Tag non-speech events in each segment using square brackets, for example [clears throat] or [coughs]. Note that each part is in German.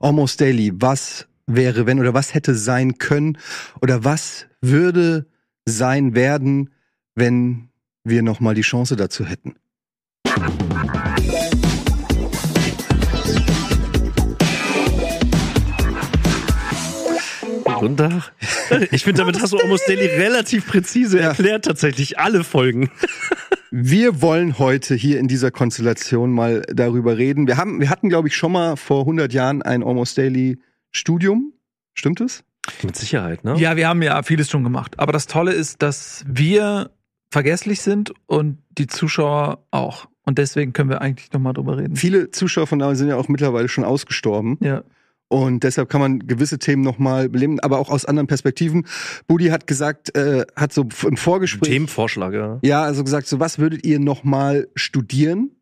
Almost Daily, was wäre, wenn oder was hätte sein können oder was würde sein werden, wenn wir noch mal die Chance dazu hätten. Guten Tag. [laughs] Ich finde, damit hast du Almost Daily relativ präzise Ja. erklärt, tatsächlich alle Folgen. Wir wollen heute hier in dieser Konstellation mal darüber reden. Wir haben, wir hatten, glaube ich, schon mal vor 100 Jahren ein Almost Daily Studium. Stimmt es? Mit Sicherheit, ne? Ja, wir haben ja vieles schon gemacht. Aber das Tolle ist, dass wir vergesslich sind und die Zuschauer auch. Und deswegen können wir eigentlich noch mal drüber reden. Viele Zuschauer von damals sind ja auch mittlerweile schon ausgestorben. Ja. Und deshalb kann man gewisse Themen nochmal beleben, aber auch aus anderen Perspektiven. Budi hat gesagt, äh, hat so im Vorgespräch. Themenvorschlag, ja. Ja, also gesagt, so was würdet ihr nochmal studieren?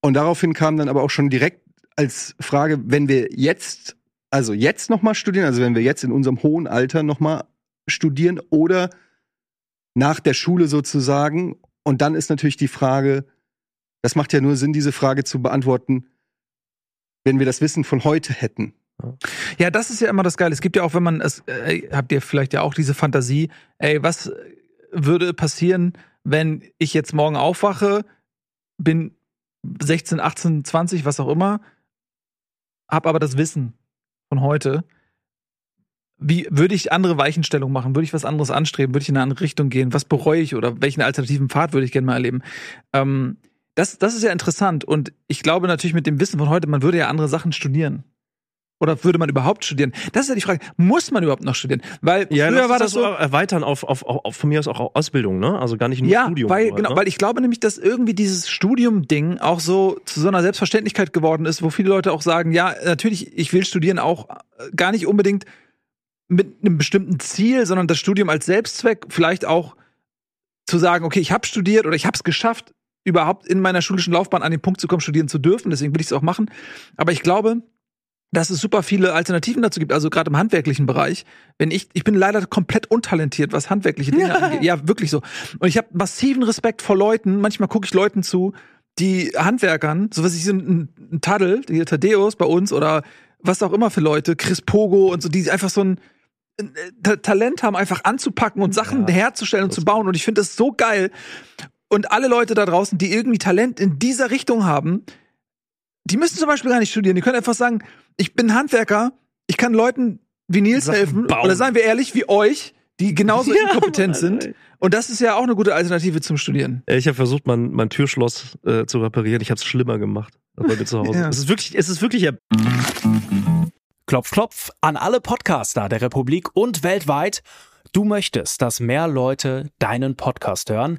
Und daraufhin kam dann aber auch schon direkt als Frage, wenn wir jetzt, also jetzt nochmal studieren, also wenn wir jetzt in unserem hohen Alter nochmal studieren oder nach der Schule sozusagen. Und dann ist natürlich die Frage, das macht ja nur Sinn, diese Frage zu beantworten, wenn wir das Wissen von heute hätten. Ja, das ist ja immer das Geile. Es gibt ja auch, wenn man es, äh, habt ihr vielleicht ja auch diese Fantasie, ey, was würde passieren, wenn ich jetzt morgen aufwache, bin 16, 18, 20, was auch immer, hab aber das Wissen von heute. Wie würde ich andere Weichenstellungen machen? Würde ich was anderes anstreben? Würde ich in eine andere Richtung gehen? Was bereue ich oder welchen alternativen Pfad würde ich gerne mal erleben? Ähm, das, das ist ja interessant und ich glaube natürlich mit dem Wissen von heute, man würde ja andere Sachen studieren. Oder würde man überhaupt studieren? Das ist ja die Frage, muss man überhaupt noch studieren? Weil Ja, früher war das so, erweitern auf, auf, auf von mir aus auch Ausbildung, ne? Also gar nicht nur ja, Studium. weil, aber, genau, ne? weil ich glaube nämlich, dass irgendwie dieses Studium-Ding auch so zu so einer Selbstverständlichkeit geworden ist, wo viele Leute auch sagen, ja, natürlich, ich will studieren auch äh, gar nicht unbedingt mit einem bestimmten Ziel, sondern das Studium als Selbstzweck, vielleicht auch zu sagen, okay, ich habe studiert oder ich habe es geschafft, überhaupt in meiner schulischen Laufbahn an den Punkt zu kommen, studieren zu dürfen, deswegen will ich es auch machen. Aber ich glaube, dass es super viele Alternativen dazu gibt, also gerade im handwerklichen Bereich. Wenn ich, ich bin leider komplett untalentiert, was handwerkliche Dinge [laughs] angeht. Ja, wirklich so. Und ich habe massiven Respekt vor Leuten. Manchmal gucke ich Leuten zu, die Handwerkern, so was ich so ein, ein Taddel, der Thaddeus bei uns oder was auch immer für Leute, Chris Pogo und so, die einfach so ein äh, Ta- Talent haben, einfach anzupacken und Sachen Ja, herzustellen und zu bauen. Und ich finde das so geil. Und alle Leute da draußen, die irgendwie Talent in dieser Richtung haben, die müssen zum Beispiel gar nicht studieren. Die können einfach sagen, ich bin Handwerker, ich kann Leuten wie Nils Sachen helfen. bauen. Oder seien wir ehrlich, wie euch, die genauso [laughs] Ja, inkompetent Mann, sind. Und das ist ja auch eine gute Alternative zum Studieren. Ich habe versucht, mein, mein Türschloss äh, zu reparieren. Ich habe es schlimmer gemacht als bei mir zu Hause. [laughs] Ja. Es ist wirklich, es ist wirklich. Klopf, klopf an alle Podcaster der Republik und weltweit. Du möchtest, dass mehr Leute deinen Podcast hören?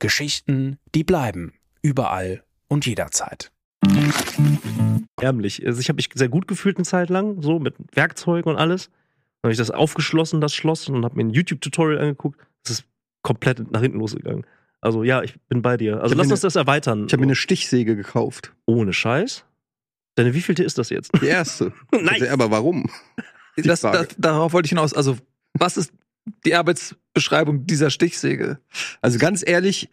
Geschichten, die bleiben. Überall und jederzeit. ärmlich. Also ich habe mich sehr gut gefühlt eine Zeit lang, so mit Werkzeugen und alles. Dann habe ich das aufgeschlossen, das Schloss, und habe mir ein YouTube-Tutorial angeguckt. Das ist komplett nach hinten losgegangen. Also ja, ich bin bei dir. Also lass uns das erweitern. Ich habe mir eine Stichsäge gekauft. Ohne Scheiß. Deine wievielte ist das jetzt? Die [laughs] erste. Nice. Also, aber warum? [laughs] Das, das, darauf wollte ich hinaus. Also, was ist die Arbeitsbeschreibung dieser Stichsäge? Also ganz ehrlich,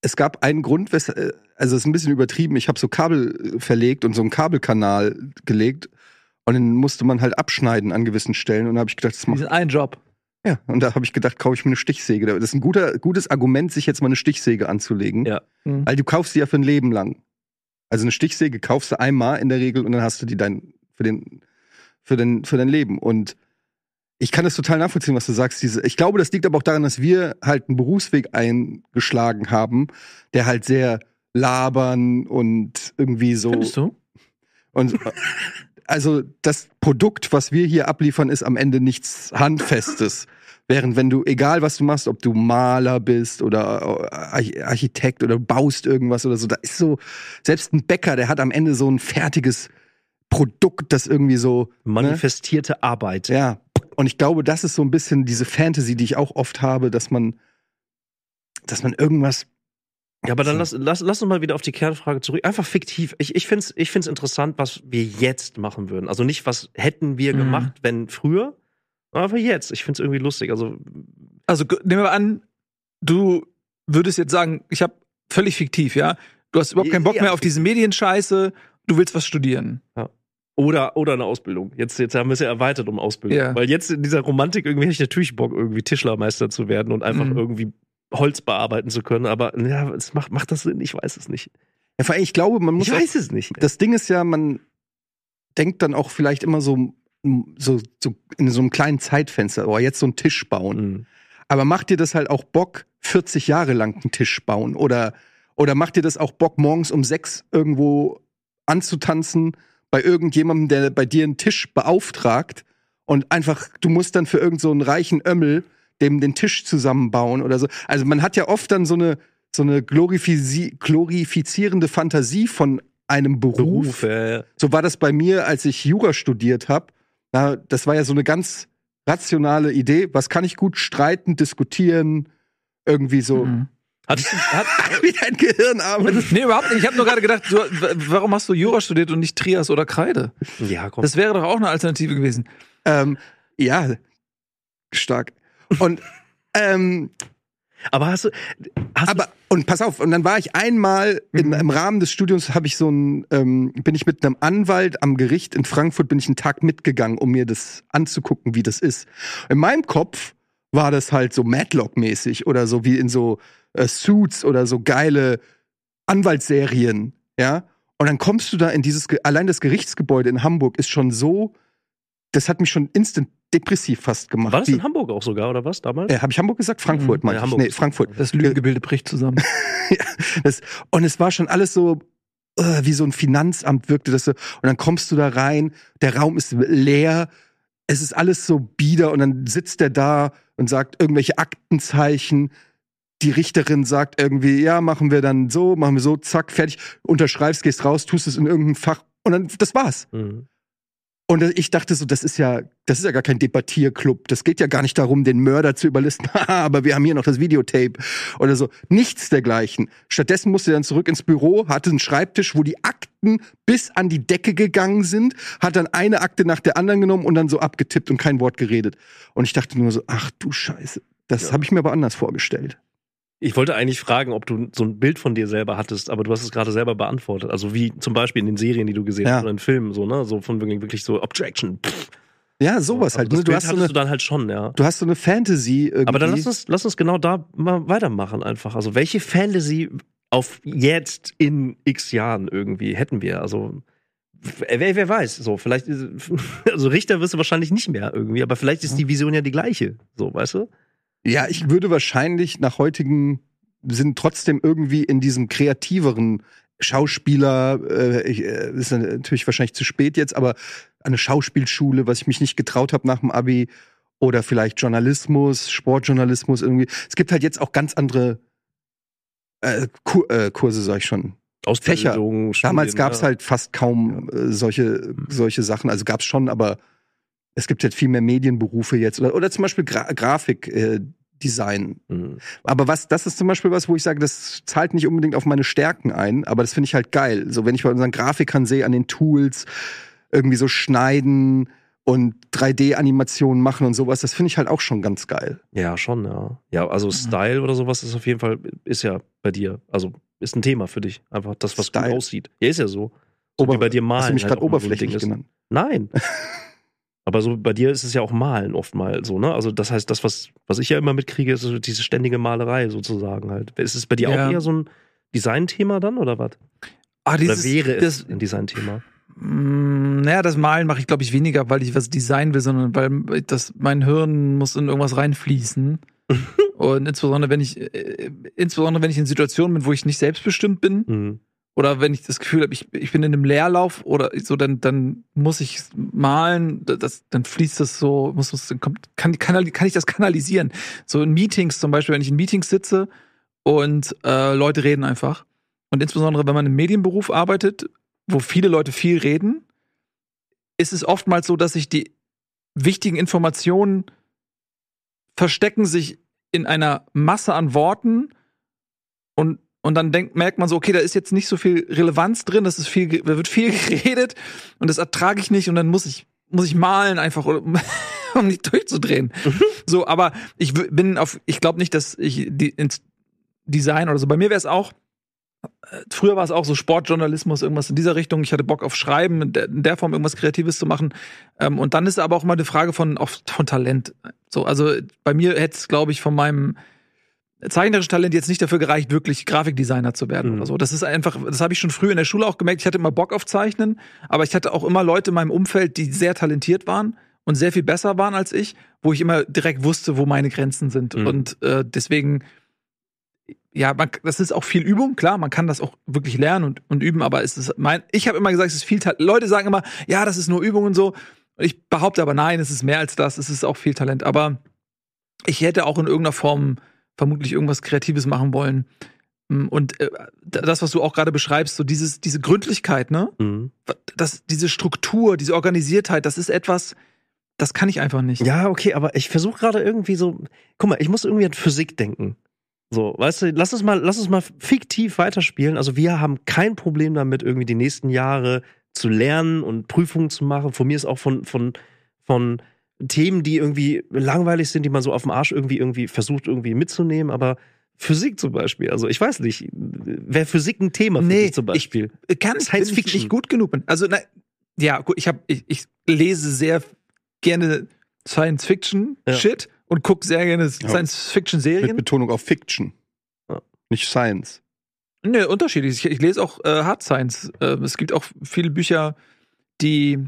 es gab einen Grund, äh, also es ist ein bisschen übertrieben. Ich habe so Kabel äh, verlegt und so einen Kabelkanal gelegt und den musste man halt abschneiden an gewissen Stellen und da habe ich gedacht, das macht einen Job. ja und da habe ich gedacht, kaufe ich mir eine Stichsäge. Das ist ein guter gutes Argument, sich jetzt mal eine Stichsäge anzulegen, Ja. Mhm. weil du kaufst sie ja für ein Leben lang. Also eine Stichsäge kaufst du einmal in der Regel und dann hast du die dein für den für den für dein Leben und ich kann das total nachvollziehen, was du sagst. Diese, ich glaube, das liegt aber auch daran, dass wir halt einen Berufsweg eingeschlagen haben, der halt sehr labern und irgendwie so. Findest du? Und also das Produkt, was wir hier abliefern, ist am Ende nichts Handfestes. Während wenn du, egal was du machst, ob du Maler bist oder Arch- Architekt oder baust irgendwas oder so, da ist so, selbst ein Bäcker, der hat am Ende so ein fertiges Produkt, das irgendwie so Manifestierte Arbeit. Ne? Ja. Und ich glaube, das ist so ein bisschen diese Fantasy, die ich auch oft habe, dass man, dass man irgendwas. Ja, aber dann lass, lass, lass uns mal wieder auf die Kernfrage zurück. Einfach fiktiv. Ich, ich finde es ich find's interessant, was wir jetzt machen würden. Also nicht, was hätten wir Mhm. gemacht, wenn früher, aber jetzt. Ich finde es irgendwie lustig. Also, Also nehmen wir an, du würdest jetzt sagen, ich habe völlig fiktiv, ja. Du hast überhaupt keinen Bock Ja, mehr auf diese Medienscheiße, du willst was studieren. Oder, oder eine Ausbildung. Jetzt, jetzt haben wir es ja erweitert um Ausbildung. Ja. Weil jetzt in dieser Romantik irgendwie hätte ich natürlich Bock, irgendwie Tischlermeister zu werden und einfach Mhm. irgendwie Holz bearbeiten zu können. Aber ja, es macht, macht das Sinn? Ich weiß es nicht. Ja, vor allem, ich glaube, man muss. Ich auch- weiß es nicht. das Ding ist ja, man denkt dann auch vielleicht immer so, so, so in so einem kleinen Zeitfenster, oh, jetzt so einen Tisch bauen. Mhm. Aber macht dir das halt auch Bock, 40 Jahre lang einen Tisch bauen? Oder, oder macht dir das auch Bock, morgens um sechs irgendwo anzutanzen bei irgendjemandem, der bei dir einen Tisch beauftragt und einfach, du musst dann für irgend so einen reichen Ömmel dem den Tisch zusammenbauen oder so. Also man hat ja oft dann so eine, so eine glorifisi glorifizierende Fantasie von einem Beruf. Beruf, äh, So war das bei mir, als ich Jura studiert habe. Das war ja so eine ganz rationale Idee. Was kann ich gut streiten, diskutieren, irgendwie so. Mhm. Hat, hat, [laughs] Wie dein Gehirn arbeitet. Nee, überhaupt nicht. Ich habe nur gerade gedacht, du, warum hast du Jura studiert und nicht Trias oder Kreide? ja, komm. Das wäre doch auch eine Alternative gewesen. Ähm, ja, stark. Und [laughs] ähm, aber hast du, hast aber und pass auf, und dann war ich einmal in, Mhm. im Rahmen des Studiums habe ich so ein ähm, bin ich mit einem Anwalt am Gericht in Frankfurt bin ich einen Tag mitgegangen, um mir das anzugucken, wie das ist. In meinem Kopf war das halt so Matlock-mäßig oder so wie in so äh, Suits oder so geile Anwaltsserien, ja. Und dann kommst du da in dieses, allein das Gerichtsgebäude in Hamburg ist schon so, das hat mich schon instant depressiv fast gemacht. war das Die- in Hamburg auch sogar, oder was, damals? äh, Habe ich Hamburg gesagt? Frankfurt, Mhm. meinte Ja, ich. Nee, Frankfurt. Das Lügengebilde bricht zusammen. [laughs] Das, und es war schon alles so, äh, wie so ein Finanzamt wirkte das so. Und dann kommst du da rein, der Raum ist leer, es ist alles so bieder und dann sitzt der da und sagt irgendwelche Aktenzeichen. Die Richterin sagt irgendwie, ja, machen wir dann so, machen wir so, zack, fertig, unterschreibst, gehst raus, tust es in irgendein Fach und dann, das war's. Mhm. Und ich dachte so, das ist ja, das ist ja gar kein Debattierclub. Das geht ja gar nicht darum, den Mörder zu überlisten. Haha, [laughs] aber wir haben hier noch das Videotape oder so. Nichts dergleichen. Stattdessen musste er dann zurück ins Büro, hatte einen Schreibtisch, wo die Akten bis an die Decke gegangen sind, hat dann eine Akte nach der anderen genommen und dann so abgetippt und kein Wort geredet. Und ich dachte nur so, ach du Scheiße. Das Ja. habe ich mir aber anders vorgestellt. Ich wollte eigentlich fragen, ob du so ein Bild von dir selber hattest, aber du hast es gerade selber beantwortet. Also wie zum Beispiel in den Serien, die du gesehen Ja. hast oder in Filmen, so, ne? So von wirklich, wirklich so Objection. Pff. Ja, sowas Also halt. Das? Du, Bild hast so hattest eine, du dann halt schon, ja. du hast so eine Fantasy irgendwie. Aber dann lass uns, lass uns genau da mal weitermachen einfach. Also welche Fantasy auf jetzt in x Jahren irgendwie hätten wir? Also wer, wer weiß, so vielleicht, [laughs] also Richter wirst du wahrscheinlich nicht mehr irgendwie, aber vielleicht ist die Vision ja die gleiche, so, weißt du? Ja, ich würde wahrscheinlich nach heutigen Sinn trotzdem irgendwie in diesem kreativeren Schauspieler, äh, ich, äh, ist natürlich wahrscheinlich zu spät jetzt, aber eine Schauspielschule, was ich mich nicht getraut habe nach dem Abi, oder vielleicht Journalismus, Sportjournalismus irgendwie. Es gibt halt jetzt auch ganz andere äh, Kur äh, Kurse, sag ich schon. Ausbildung, Damals Studien, gab es ja. halt fast kaum äh, solche, solche Sachen. Also gab es schon, aber es gibt jetzt viel mehr Medienberufe jetzt. Oder, oder zum Beispiel Gra Grafik, äh. Mhm. Aber was, das ist zum Beispiel was, wo ich sage, das zahlt nicht unbedingt auf meine Stärken ein, aber das finde ich halt geil. So, wenn ich bei unseren Grafikern sehe, an den Tools, irgendwie so schneiden und 3D-Animationen machen und sowas, das finde ich halt auch schon ganz geil. Ja, schon, ja. Ja, Mhm. also Style oder sowas ist auf jeden Fall, ist ja bei dir, also ist ein Thema für dich. Einfach das, was Style. gut aussieht. Ja, ist ja so. So Ober- wie bei dir malen. Hast du mich halt gerade oberflächlich genannt? Nein. [laughs] Aber so bei dir ist es ja auch Malen oftmals so, ne? Also das heißt, das, was, was ich ja immer mitkriege, ist so diese ständige Malerei sozusagen halt. Ist es bei dir Ja. auch eher so ein Designthema dann oder was? Ah, Oder wäre das, es ein Designthema? Mm, Naja, das Malen mache ich, glaube ich, weniger, weil ich was designen will, sondern weil das, mein Hirn muss in irgendwas reinfließen. [laughs] Und insbesondere, wenn ich, äh, insbesondere wenn ich in Situationen bin, wo ich nicht selbstbestimmt bin, Mhm. Oder wenn ich das Gefühl habe, ich, ich bin in einem Leerlauf oder so, dann, dann muss ich malen, das, dann fließt das so, muss, muss, dann kommt, kann, kann, kann ich das kanalisieren. So in Meetings zum Beispiel, wenn ich in Meetings sitze und äh, Leute reden einfach. Und insbesondere, wenn man im Medienberuf arbeitet, wo viele Leute viel reden, ist es oftmals so, dass sich die wichtigen Informationen verstecken sich in einer Masse an Worten und und dann denkt, merkt man so, okay, da ist jetzt nicht so viel Relevanz drin, das ist viel, da wird viel [laughs] geredet und das ertrage ich nicht und dann muss ich, muss ich malen einfach, um, [laughs] um nicht durchzudrehen. So, aber ich bin auf, ich glaube nicht, dass ich die, ins Design oder so. Bei mir wäre es auch, äh, früher war es auch so Sportjournalismus, irgendwas in dieser Richtung. Ich hatte Bock auf Schreiben, in der, in der Form irgendwas Kreatives zu machen. Ähm, und dann ist aber auch mal eine Frage von, auch von Talent. So, also bei mir hätte es, glaube ich, von meinem zeichnerischen Talent jetzt nicht dafür gereicht, wirklich Grafikdesigner zu werden Mhm. oder so. Das ist einfach, das habe ich schon früh in der Schule auch gemerkt. Ich hatte immer Bock auf Zeichnen, aber ich hatte auch immer Leute in meinem Umfeld, die sehr talentiert waren und sehr viel besser waren als ich, wo ich immer direkt wusste, wo meine Grenzen sind. Mhm. Und äh, deswegen, ja, man, das ist auch viel Übung, klar, man kann das auch wirklich lernen und, und üben, aber es ist mein, ich habe immer gesagt, es ist viel Talent. Leute sagen immer, ja, das ist nur Übung und so. Ich behaupte aber nein, es ist mehr als das, es ist auch viel Talent. Aber ich hätte auch in irgendeiner Form vermutlich irgendwas Kreatives machen wollen. Mm, Und äh, das, was du auch gerade beschreibst, so dieses, diese Gründlichkeit, ne? Mhm. Das, diese Struktur, diese Organisiertheit, das ist etwas, das kann ich einfach nicht. Ja, okay, aber ich versuche gerade irgendwie so. Guck mal, ich muss irgendwie an Physik denken. So, weißt du, lass uns mal, lass uns mal fiktiv weiterspielen. Also wir haben kein Problem damit, irgendwie die nächsten Jahre zu lernen und Prüfungen zu machen. Von mir ist auch von, von, von Themen, die irgendwie langweilig sind, die man so auf dem Arsch irgendwie, irgendwie versucht, irgendwie mitzunehmen, aber Physik zum Beispiel. Also ich weiß nicht, wäre Physik ein Thema für Nee, dich zum Beispiel? kann ich, Science wenn ich Fiction. nicht gut genug bin. Also, na, ja, gut, ich, hab, ich, ich lese sehr gerne Science Fiction Ja. Shit und gucke sehr gerne Science Fiction Mit Serien. Betonung auf Fiction. Ja. Nicht Science. Ne, unterschiedlich. Ich, ich lese auch äh, Hard Science. Äh, es gibt auch viele Bücher, die.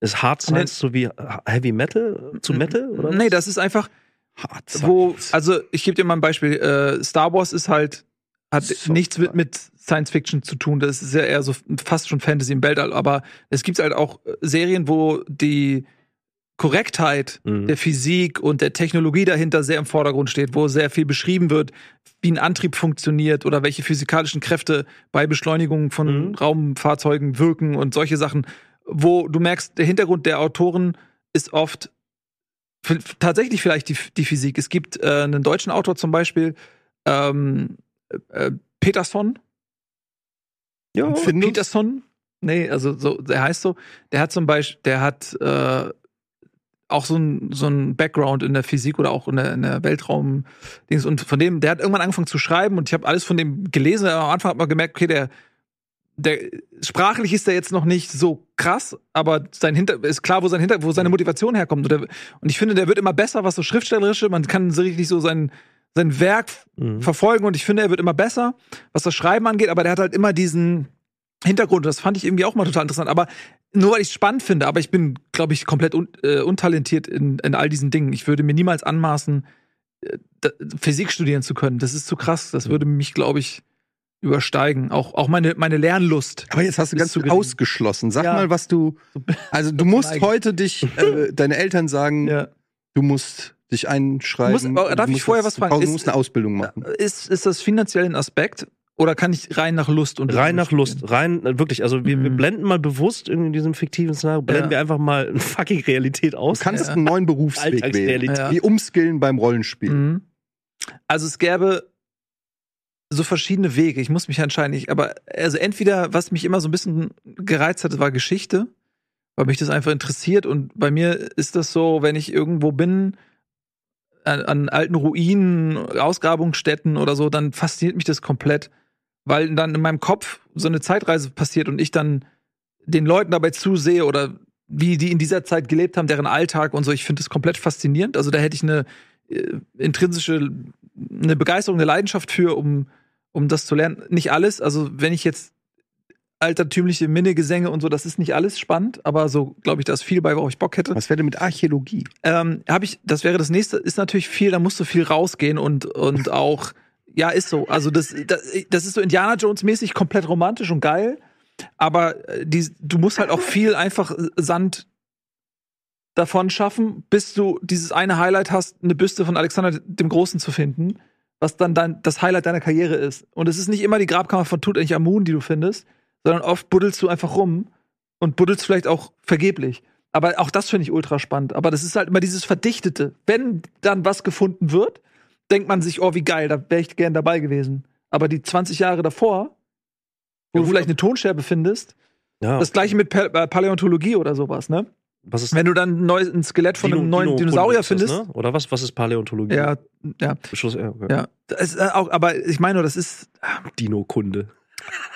Ist Hard Science so wie Heavy Metal zu Metal? Oder Nee, das ist einfach, Hard wo, also ich gebe dir mal ein Beispiel. Äh, Star Wars ist halt, hat So nichts mit, mit Science Fiction zu tun. Das ist ja eher so fast schon Fantasy im Weltall. Aber es gibt halt auch äh, Serien, wo die Korrektheit Mhm. der Physik und der Technologie dahinter sehr im Vordergrund steht, wo sehr viel beschrieben wird, wie ein Antrieb funktioniert oder welche physikalischen Kräfte bei Beschleunigung von Mhm. Raumfahrzeugen wirken und solche Sachen, wo du merkst, der Hintergrund der Autoren ist oft tatsächlich vielleicht die, die Physik. Es gibt äh, einen deutschen Autor zum Beispiel, ähm, äh, Peterson. Ja, Findus? Peterson. Nee, also so, der heißt so. Der hat zum Beispiel, der hat äh, auch so ein, so ein Background in der Physik oder auch in der, in der Weltraum. Dings. Und von dem, der hat irgendwann angefangen zu schreiben und ich habe alles von dem gelesen. Aber am Anfang hat man gemerkt, okay, der, der sprachlich ist der jetzt noch nicht so krass, aber sein Hinter ist klar, wo sein Hinter, wo seine Motivation herkommt. Und, ich finde, der wird immer besser, was so schriftstellerische. Man kann so richtig so sein sein Werk Mhm. verfolgen und ich finde, er wird immer besser, was das Schreiben angeht, aber der hat halt immer diesen Hintergrund. Das fand ich irgendwie auch mal total interessant. Aber nur weil ich es spannend finde, aber ich bin, glaube ich, komplett un äh, untalentiert in, in all diesen Dingen. Ich würde mir niemals anmaßen, äh, Physik studieren zu können. Das ist zu krass. Das würde mich, glaube ich, übersteigen. Auch, auch meine, meine Lernlust. Aber jetzt hast du ganz zu ausgeschlossen. Sag Ja. mal, was du. Also du musst heute dich, äh, deine Eltern sagen, Ja. du musst dich einschreiben. Muss- aber darf du ich musst vorher das- was fragen? Du Ist- musst eine Ausbildung machen. Ist, ist das finanziell ein Aspekt? Oder kann ich rein nach Lust und Rein nach? Lust, rein, äh, wirklich, also wir, wir Mhm. blenden mal bewusst in diesem fiktiven Szenario, blenden Ja. wir einfach mal eine fucking Realität aus. Du kannst Ja. einen neuen Berufsweg wählen. Ja. Wie umskillen beim Rollenspiel. Mhm. Also es gäbe so verschiedene Wege. Ich muss mich entscheiden. Ich, aber also entweder, was mich immer so ein bisschen gereizt hat, war Geschichte, weil mich das einfach interessiert. Und bei mir ist das so, wenn ich irgendwo bin, an, an alten Ruinen, Ausgrabungsstätten oder so, dann fasziniert mich das komplett, weil dann in meinem Kopf so eine Zeitreise passiert und ich dann den Leuten dabei zusehe oder wie die in dieser Zeit gelebt haben, deren Alltag und so. Ich finde das komplett faszinierend. Also da hätte ich eine äh, intrinsische, eine Begeisterung, eine Leidenschaft für, um, um das zu lernen. Nicht alles. Also wenn ich jetzt altertümliche Minnegesänge und so, das ist nicht alles spannend, aber so glaube ich, da ist viel bei, worauf ich Bock hätte. Was wäre denn mit Archäologie? Ähm, habe ich, das wäre das nächste, ist natürlich viel, da musst du viel rausgehen und, und [laughs] auch, ja, ist so. Also das, das, das ist so Indiana Jones mäßig komplett romantisch und geil, aber äh, die, du musst halt auch [laughs] viel einfach Sand davon schaffen, bis du dieses eine Highlight hast, eine Büste von Alexander dem Großen zu finden, was dann dein, das Highlight deiner Karriere ist. Und es ist nicht immer die Grabkammer von Tutanchamun, die du findest, sondern oft buddelst du einfach rum und buddelst vielleicht auch vergeblich. Aber auch das finde ich ultra spannend. Aber das ist halt immer dieses Verdichtete. Wenn dann was gefunden wird, denkt man sich, oh, wie geil, da wäre ich gern dabei gewesen. Aber die 20 Jahre davor, wo Ja, du vielleicht eine Tonscherbe findest, Ja, das gleiche mit äh, Paläontologie oder sowas, ne? Was ist Wenn du dann ein, neues, ein Skelett von Dino- einem neuen Dinosaurier das, findest. Ne? Oder was, was ist Paläontologie? Ja, ja, Schluss, ja, okay. ja. Das ist, äh, auch, aber ich meine nur, das ist, Dino-Kunde.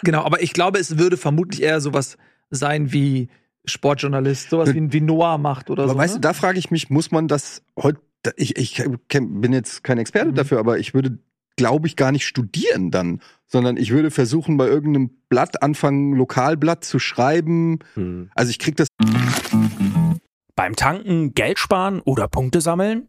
genau, aber ich glaube, es würde vermutlich eher sowas sein wie Sportjournalist, sowas wie, wie Noah macht oder Aber so. weißt ne? du, da frage ich mich, muss man das heute, ich, ich bin jetzt kein Experte Mhm. dafür, aber ich würde, glaube ich, gar nicht studieren dann, sondern ich würde versuchen, bei irgendeinem Blatt anfangen, Lokalblatt zu schreiben. Hm. Also ich krieg das Beim Tanken Geld sparen oder Punkte sammeln?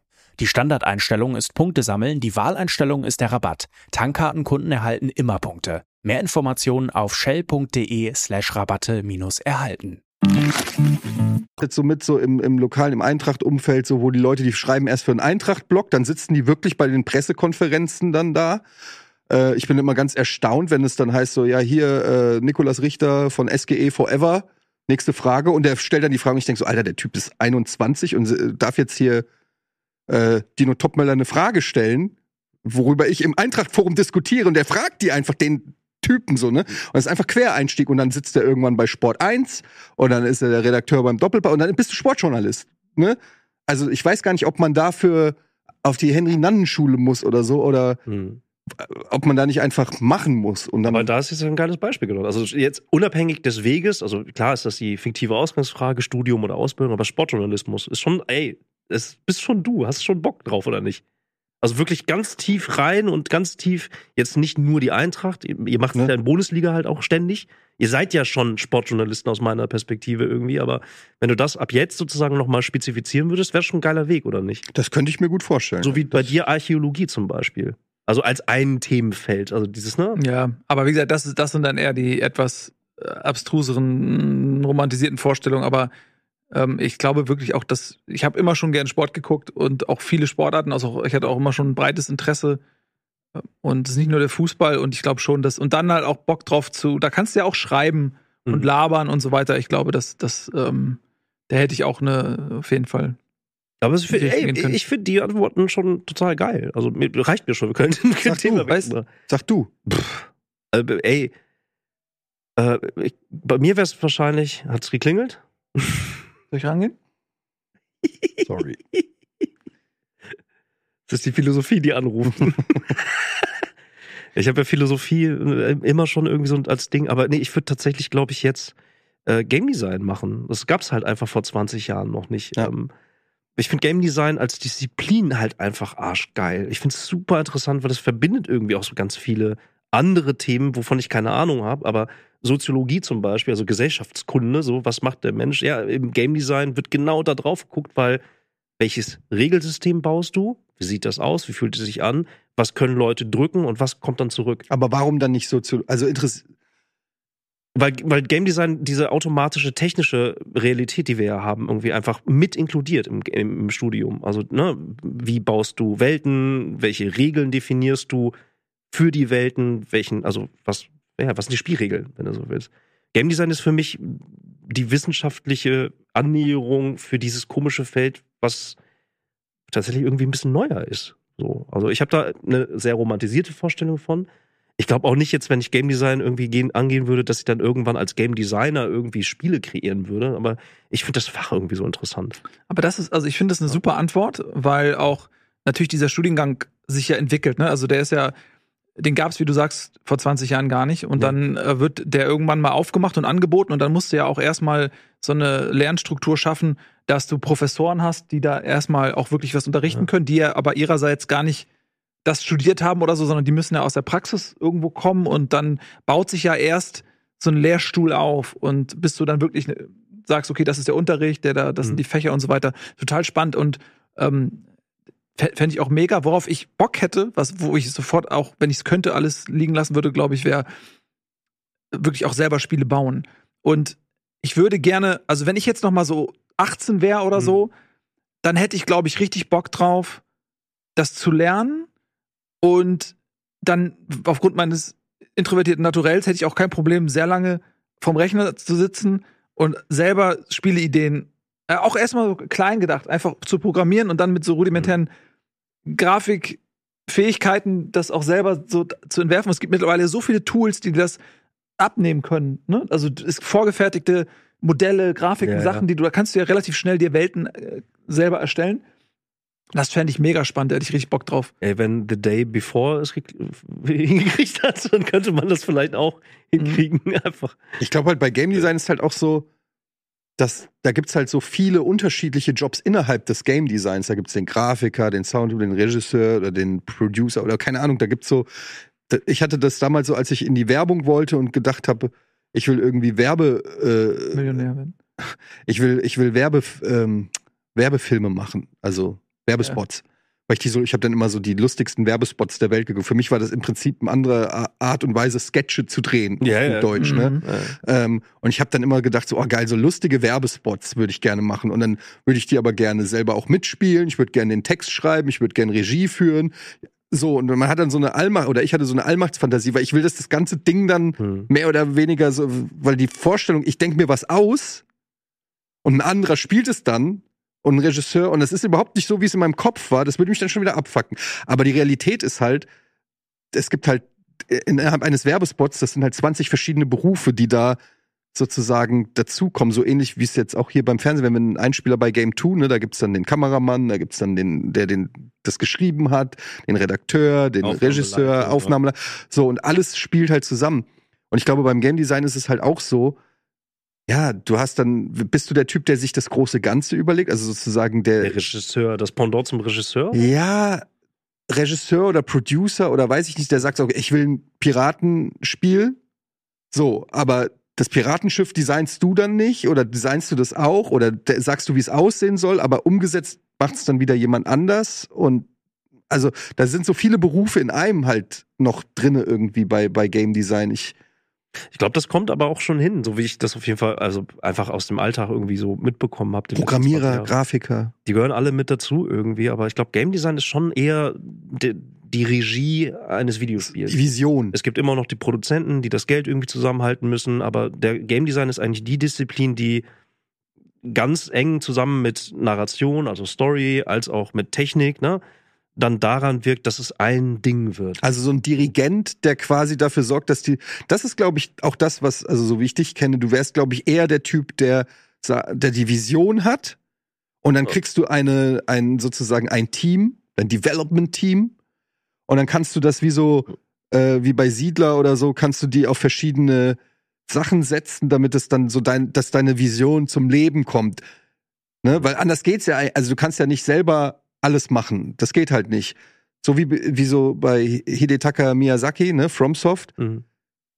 Die Standardeinstellung ist Punkte sammeln, die Wahleinstellung ist der Rabatt. Tankkartenkunden erhalten immer Punkte. Mehr Informationen auf shell.de slash Rabatte minus erhalten. jetzt so mit so im, im lokalen, im Eintracht-Umfeld, so wo die Leute, die schreiben erst für einen Eintracht-Blog, dann sitzen die wirklich bei den Pressekonferenzen dann da. Äh, ich bin immer ganz erstaunt, wenn es dann heißt so, ja, hier äh, Nikolas Richter von SGE Forever, nächste Frage. Und der stellt dann die Frage und ich denke so, Alter, der Typ ist 21 und äh, darf jetzt hier äh, Dino Topmöller eine Frage stellen, worüber ich im Eintracht-Forum diskutiere und der fragt die einfach den Typen so, ne? Und das ist einfach Quereinstieg und dann sitzt er irgendwann bei Sport 1 und dann ist er der Redakteur beim Doppelpass und dann bist du Sportjournalist, ne? Also ich weiß gar nicht, ob man dafür auf die Henry-Nannen-Schule muss oder so oder Hm. ob man da nicht einfach machen muss und dann Aber da ist jetzt ein geiles Beispiel genommen. Also jetzt unabhängig des Weges, also klar ist das die fiktive Ausgangsfrage, Studium oder Ausbildung, aber Sportjournalismus ist schon, ey, es bist schon du, hast schon Bock drauf oder nicht? Also wirklich ganz tief rein und ganz tief, jetzt nicht nur die Eintracht, ihr macht es Ne? ja in Bundesliga halt auch ständig. Ihr seid ja schon Sportjournalisten aus meiner Perspektive irgendwie, aber wenn du das ab jetzt sozusagen nochmal spezifizieren würdest, wäre schon ein geiler Weg, oder nicht? das könnte ich mir gut vorstellen. So wie bei dir Archäologie zum Beispiel. Also als ein Themenfeld. Also dieses, ne? Ja, aber wie gesagt, das, ist, das sind dann eher die etwas äh, abstruseren, romantisierten Vorstellungen. Aber ähm, ich glaube wirklich auch, dass ich habe immer schon gern Sport geguckt und auch viele Sportarten. Also ich hatte auch immer schon ein breites Interesse. Und es ist nicht nur der Fußball. Und ich glaube schon, dass und dann halt auch Bock drauf zu. Da kannst du ja auch schreiben und Mhm. labern und so weiter. Ich glaube, dass das ähm, da hätte ich auch eine auf jeden Fall. Aber es, ey, ich finde die Antworten schon total geil. Also mir, reicht mir schon. Wir können, [laughs] können Sag du, Thema weißt- wechseln. Sag du. Äh, ey, äh, ich, bei mir wäre es wahrscheinlich, hat es geklingelt? [laughs] Soll ich rangehen? Sorry. [laughs] Das ist die Philosophie, die anruft. [laughs] ich habe ja Philosophie äh, immer schon irgendwie so als Ding, aber nee, ich würde tatsächlich, glaube ich, jetzt äh, Game Design machen. Das gab es halt einfach vor 20 Jahren noch nicht. Ja. Ähm, ich finde Game Design als Disziplin halt einfach arschgeil. Ich finde es super interessant, weil das verbindet irgendwie auch so ganz viele andere Themen, wovon ich keine Ahnung habe, aber Soziologie zum Beispiel, also Gesellschaftskunde, so was macht der Mensch? Ja, im Game Design wird genau da drauf geguckt, weil welches Regelsystem baust du? Wie sieht das aus? Wie fühlt es sich an? Was können Leute drücken und was kommt dann zurück? Aber warum dann nicht Sozio also interessiert Weil, weil Game Design diese automatische technische Realität, die wir ja haben, irgendwie einfach mit inkludiert im, im, im Studium. Also, ne, wie baust du Welten? Welche Regeln definierst du für die Welten? Welchen, also, was, ja, was sind die Spielregeln, wenn du so willst? Game Design ist für mich die wissenschaftliche Annäherung für dieses komische Feld, was tatsächlich irgendwie ein bisschen neuer ist. So, also ich habe da eine sehr romantisierte Vorstellung von. Ich glaube auch nicht jetzt, wenn ich Game Design irgendwie gehen, angehen würde, dass ich dann irgendwann als Game Designer irgendwie Spiele kreieren würde. Aber ich finde das Fach irgendwie so interessant. Aber das ist, also ich finde das eine super Antwort, weil auch natürlich dieser Studiengang sich ja entwickelt. Ne? Also der ist ja, den gab es, wie du sagst, vor 20 Jahren gar nicht. Und Ja. dann äh, wird der irgendwann mal aufgemacht und angeboten. Und dann musst du ja auch erstmal so eine Lernstruktur schaffen, dass du Professoren hast, die da erstmal auch wirklich was unterrichten Ja. können, die ja aber ihrerseits gar nicht das studiert haben oder so, sondern die müssen ja aus der Praxis irgendwo kommen und dann baut sich ja erst so ein Lehrstuhl auf und bis du dann wirklich ne- sagst, okay, das ist der Unterricht, der da, das Mhm. sind die Fächer und so weiter. Total spannend und ähm, fände ich auch mega. Worauf ich Bock hätte, was, wo ich sofort auch, wenn ich es könnte, alles liegen lassen würde, glaube ich, wäre wirklich auch selber Spiele bauen. Und ich würde gerne, also wenn ich jetzt noch mal so 18 wäre oder Mhm. so, dann hätte ich, glaube ich, richtig Bock drauf, das zu lernen. Und dann aufgrund meines introvertierten Naturells hätte ich auch kein Problem, sehr lange vom Rechner zu sitzen und selber Spieleideen, äh, auch erstmal so klein gedacht, einfach zu programmieren und dann mit so rudimentären Grafikfähigkeiten das auch selber so zu entwerfen. Es gibt mittlerweile so viele Tools, die das abnehmen können. Ne? Also es ist vorgefertigte Modelle, Grafiken, Ja. Sachen, die du, da kannst du ja relativ schnell dir Welten äh, selber erstellen. Das fände ich mega spannend, da hätte ich richtig Bock drauf. Ey, wenn The Day Before es gekriegt- [laughs] hingekriegt hat, dann könnte man das vielleicht auch hinkriegen. [laughs] Einfach. Ich glaube halt bei Game Design ist halt auch so, dass da gibt's halt so viele unterschiedliche Jobs innerhalb des Game Designs. Da gibt's den Grafiker, den Sound, den Regisseur oder den Producer oder keine Ahnung. Da gibt's so. Ich hatte das damals so, als ich in die Werbung wollte und gedacht habe, ich will irgendwie Werbe, äh, Millionär werden. ich will, ich will Werbe, ähm, Werbefilme machen, also Werbespots. Weil ich die so, ich habe dann immer so die lustigsten Werbespots der Welt geguckt. Für mich war das im Prinzip eine andere Art und Weise, Sketche zu drehen Ja, auf ja. Deutsch, ne? Mhm. Ähm, und ich habe dann immer gedacht, so, oh geil, so lustige Werbespots würde ich gerne machen. Und dann würde ich die aber gerne selber auch mitspielen. Ich würde gerne den Text schreiben, ich würde gerne Regie führen. So, und man hat dann so eine Allmacht, oder ich hatte so eine Allmachtsfantasie, weil ich will, dass das ganze Ding dann Hm. mehr oder weniger so, weil die Vorstellung, ich denke mir was aus und ein anderer spielt es dann und ein Regisseur und das ist überhaupt nicht so, wie es in meinem Kopf war, das würde mich dann schon wieder abfacken. Aber die Realität ist halt, es gibt halt innerhalb eines Werbespots, das sind halt 20 verschiedene Berufe, die da sozusagen dazukommen, so ähnlich wie es jetzt auch hier beim Fernsehen, wenn wir einen Einspieler bei Game 2, ne, da gibt's dann den Kameramann, da gibt's dann den, der den das geschrieben hat, den Redakteur, den Aufnahmeleiter, Regisseur, ja. Aufnahmeleiter, so und alles spielt halt zusammen. Und ich glaube, beim Game Design ist es halt auch so, ja, du hast dann, bist du der Typ, der sich das große Ganze überlegt, also sozusagen der, Der Regisseur, das Pendant zum Regisseur? ja, Regisseur oder Producer oder weiß ich nicht, der sagt so, okay, ich will ein Piratenspiel. So, aber das Piratenschiff designst du dann nicht oder designst du das auch oder de- sagst du, wie es aussehen soll, aber umgesetzt macht es dann wieder jemand anders und also da sind so viele Berufe in einem halt noch drinne irgendwie bei bei Game Design. Ich Ich glaube, das kommt aber auch schon hin, so wie ich das auf jeden Fall, also einfach aus dem Alltag irgendwie so mitbekommen habe. Programmierer, Grafiker. Die gehören alle mit dazu irgendwie, aber ich glaube, Game Design ist schon eher die, die Regie eines Videospiels. Vision. Es gibt immer noch die Produzenten, die das Geld irgendwie zusammenhalten müssen, aber der Game Design ist eigentlich die Disziplin, die ganz eng zusammen mit Narration, also Story, als auch mit Technik, ne, dann daran wirkt, dass es ein Ding wird. Also so ein Dirigent, der quasi dafür sorgt, dass die. Das ist, glaube ich, auch das, was, also so wie ich dich kenne, du wärst, glaube ich, eher der Typ, der, der die Vision hat. Und dann kriegst du eine, ein sozusagen ein Team, ein Development-Team. Und dann kannst du das wie so, äh, wie bei Siedler oder so, kannst du die auf verschiedene Sachen setzen, damit es dann so dein, dass deine Vision zum Leben kommt. Ne? Weil anders geht's ja, also du kannst ja nicht selber alles machen. Das geht halt nicht. So wie, wie so bei Hidetaka Miyazaki, ne, FromSoft, Mhm.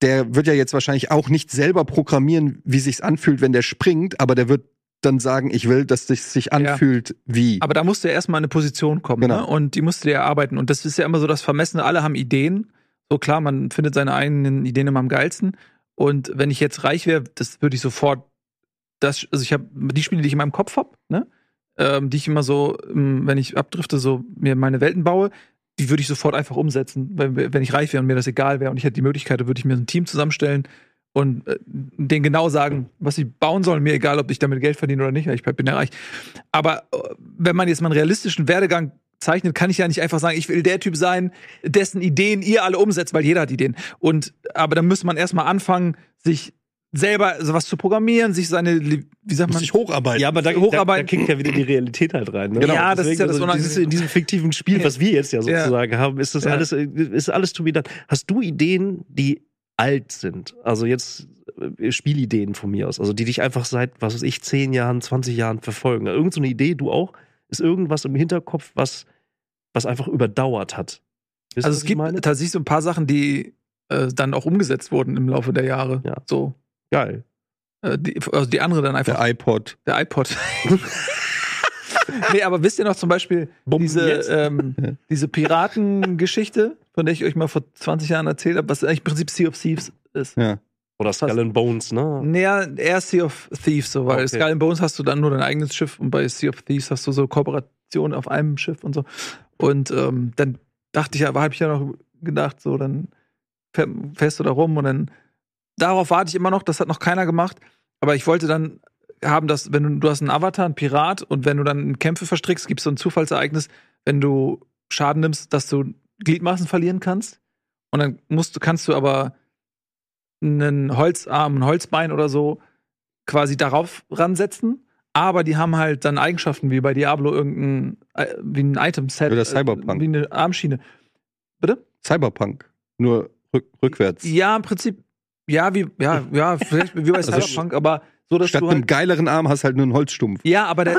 der wird ja jetzt wahrscheinlich auch nicht selber programmieren, wie sich's anfühlt, wenn der springt, aber der wird dann sagen, ich will, dass es sich anfühlt wie. Aber da musst du ja erstmal in eine Position kommen, Genau. ne? Und die musst du dir erarbeiten. Und das ist ja immer so das Vermessene, alle haben Ideen. So klar, man findet seine eigenen Ideen immer am geilsten. Und wenn ich jetzt reich wäre, das würde ich sofort, das, also ich habe die Spiele, die ich in meinem Kopf habe, ne? Ähm, die ich immer so, ähm, wenn ich abdrifte, so mir meine Welten baue, die würde ich sofort einfach umsetzen. Wenn, wenn ich reich wäre und mir das egal wäre und ich hätte die Möglichkeit, dann würde ich mir ein Team zusammenstellen und äh, denen genau sagen, was sie bauen sollen. Mir egal, ob ich damit Geld verdiene oder nicht, weil ich bin ja reich. Aber äh, wenn man jetzt mal einen realistischen Werdegang zeichnet, kann ich ja nicht einfach sagen, ich will der Typ sein, dessen Ideen ihr alle umsetzt, weil jeder hat Ideen. Und aber dann müsste man erstmal anfangen, sich selber sowas zu programmieren, sich seine, wie sagt man, sich hocharbeiten. Ja, aber da, da, da Hocharbeiten. kickt ja wieder die Realität halt rein. Ne? Genau. Ja, das ist ja das also dieses, in diesem fiktiven Spiel, was wir jetzt ja Ja. sozusagen haben, ist das Ja. alles, ist alles to be done. Hast du Ideen, die alt sind? Also jetzt äh, Spielideen von mir aus, also die dich einfach seit, was weiß ich, 10 Jahren, 20 Jahren verfolgen. Irgend so eine Idee, du auch? Ist irgendwas im Hinterkopf, was, was einfach überdauert hat? Wisst also was es gibt meine? tatsächlich so ein paar Sachen, die äh, dann auch umgesetzt wurden im Laufe der Jahre. Ja. So. Geil. Äh, die, also die andere dann einfach der iPod. Der iPod. [laughs] nee, aber wisst ihr noch zum Beispiel Bumm, diese, ähm, [laughs] diese Piratengeschichte, von der ich euch mal vor 20 Jahren erzählt habe, was eigentlich im Prinzip Sea of Thieves ist? Ja. Oder Skull and Bones, ne? Näher, eher Sea of Thieves, so, weil Okay. Skull and Bones hast du dann nur dein eigenes Schiff und bei Sea of Thieves hast du so Kooperationen auf einem Schiff und so. Und ähm, dann dachte ich, aber habe ich ja noch gedacht, so, dann fähr- fährst du da rum und dann darauf warte ich immer noch, das hat noch keiner gemacht. Aber ich wollte dann haben, dass, wenn du, du hast einen Avatar, einen Pirat, und wenn du dann in Kämpfe verstrickst, gibt es so ein Zufallsereignis, wenn du Schaden nimmst, dass du Gliedmaßen verlieren kannst. Und dann musst du, kannst du aber einen Holzarm, ein Holzbein oder so quasi darauf ransetzen. Aber die haben halt dann Eigenschaften wie bei Diablo irgendein, äh, wie ein Item-Set. Oder äh, Cyberpunk. Wie eine Armschiene. Bitte? Cyberpunk. Nur rück, rückwärts. Ja, im Prinzip, ja, wie, ja, ja, vielleicht wie bei Also Cyberpunk, aber so, dass Statt du einem halt, geileren Arm hast halt nur einen Holzstumpf. Ja, aber der,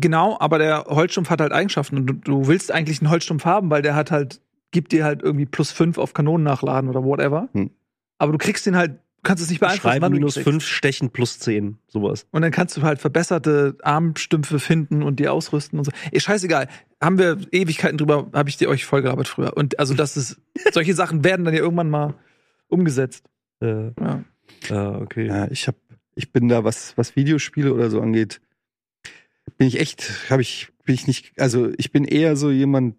genau, aber der Holzstumpf hat halt Eigenschaften und du, du willst eigentlich einen Holzstumpf haben, weil der hat halt, gibt dir halt irgendwie plus fünf auf Kanonen nachladen oder whatever. Hm. Aber du kriegst den halt, du kannst es nicht beeinflussen, Schreiben wann du ihn minus kriegst. 5, Stechen plus 10, sowas. Und dann kannst du halt verbesserte Armstümpfe finden und die ausrüsten und so. Ist scheißegal. Haben wir Ewigkeiten drüber, habe ich dir euch vollgelabert früher. Und also das ist, solche Sachen werden dann ja irgendwann mal umgesetzt. Äh, Ja. ah, okay. Ja, ich hab, ich bin da, was, was Videospiele oder so angeht, bin ich echt, habe ich, bin ich nicht, also ich bin eher so jemand,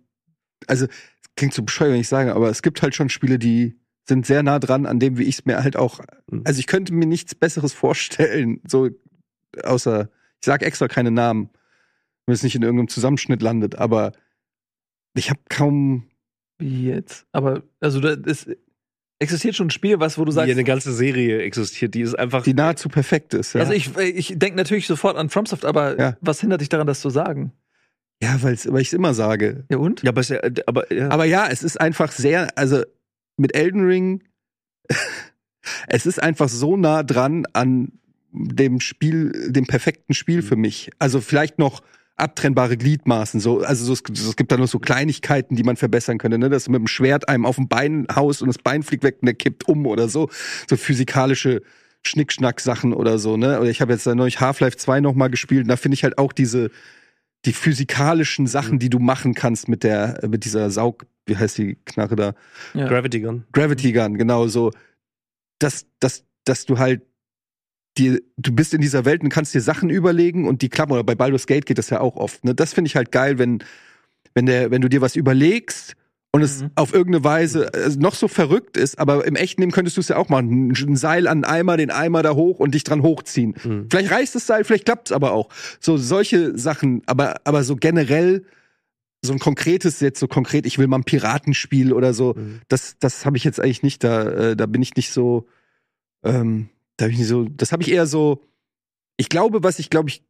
also es klingt so bescheuert, wenn ich sage, aber es gibt halt schon Spiele, die sind sehr nah dran an dem, wie ich es mir halt auch, Mhm. also ich könnte mir nichts Besseres vorstellen, so außer, ich sage extra keine Namen, wenn es nicht in irgendeinem Zusammenschnitt landet, aber ich habe kaum, Wie jetzt? Aber, also da ist, existiert schon ein Spiel, was, wo du sagst, Hier eine ganze Serie existiert, die ist einfach. die nahezu perfekt ist. Ja, also ich, ich denke natürlich sofort an FromSoft, aber Ja. was hindert dich daran, das zu sagen? ja weil's, weil ich es immer sage. Ja und? ja, aber, ja, aber ja. Aber ja, es ist einfach sehr, also mit Elden Ring, [laughs] es ist einfach so nah dran an dem Spiel, dem perfekten Spiel für mich. Also vielleicht noch abtrennbare Gliedmaßen, so, also so, es, gibt- es gibt da noch so Kleinigkeiten, die man verbessern könnte, ne? dass du mit dem Schwert einem auf dem Bein haust und das Bein fliegt weg und der kippt um oder so, so physikalische Schnickschnack-Sachen oder so, ne? Oder ich habe jetzt da neulich Half-Life 2 noch mal gespielt und da finde ich halt auch diese die physikalischen Sachen, die du machen kannst mit der mit dieser Saug, wie heißt die Knarre da? Ja. Gravity Gun. Gravity Gun, genau so. Dass, dass, dass du halt dir, du bist in dieser Welt und kannst dir Sachen überlegen und die klappen. Oder bei Baldur's Gate geht das ja auch oft. Ne? Das finde ich halt geil, wenn, wenn, der, wenn du dir was überlegst und es Mhm. auf irgendeine Weise äh, noch so verrückt ist, aber im echten Leben könntest du es ja auch machen. Ein, ein Seil an einen Eimer, den Eimer da hoch und dich dran hochziehen. Mhm. Vielleicht reißt das Seil, vielleicht klappt es aber auch. So solche Sachen, aber, aber so generell so ein konkretes jetzt so konkret, ich will mal ein Piratenspiel oder so, Mhm. das, das habe ich jetzt eigentlich nicht. Da, äh, da bin ich nicht so, ähm, da bin ich nicht so, das habe ich eher so. Ich glaube, was ich glaube ich,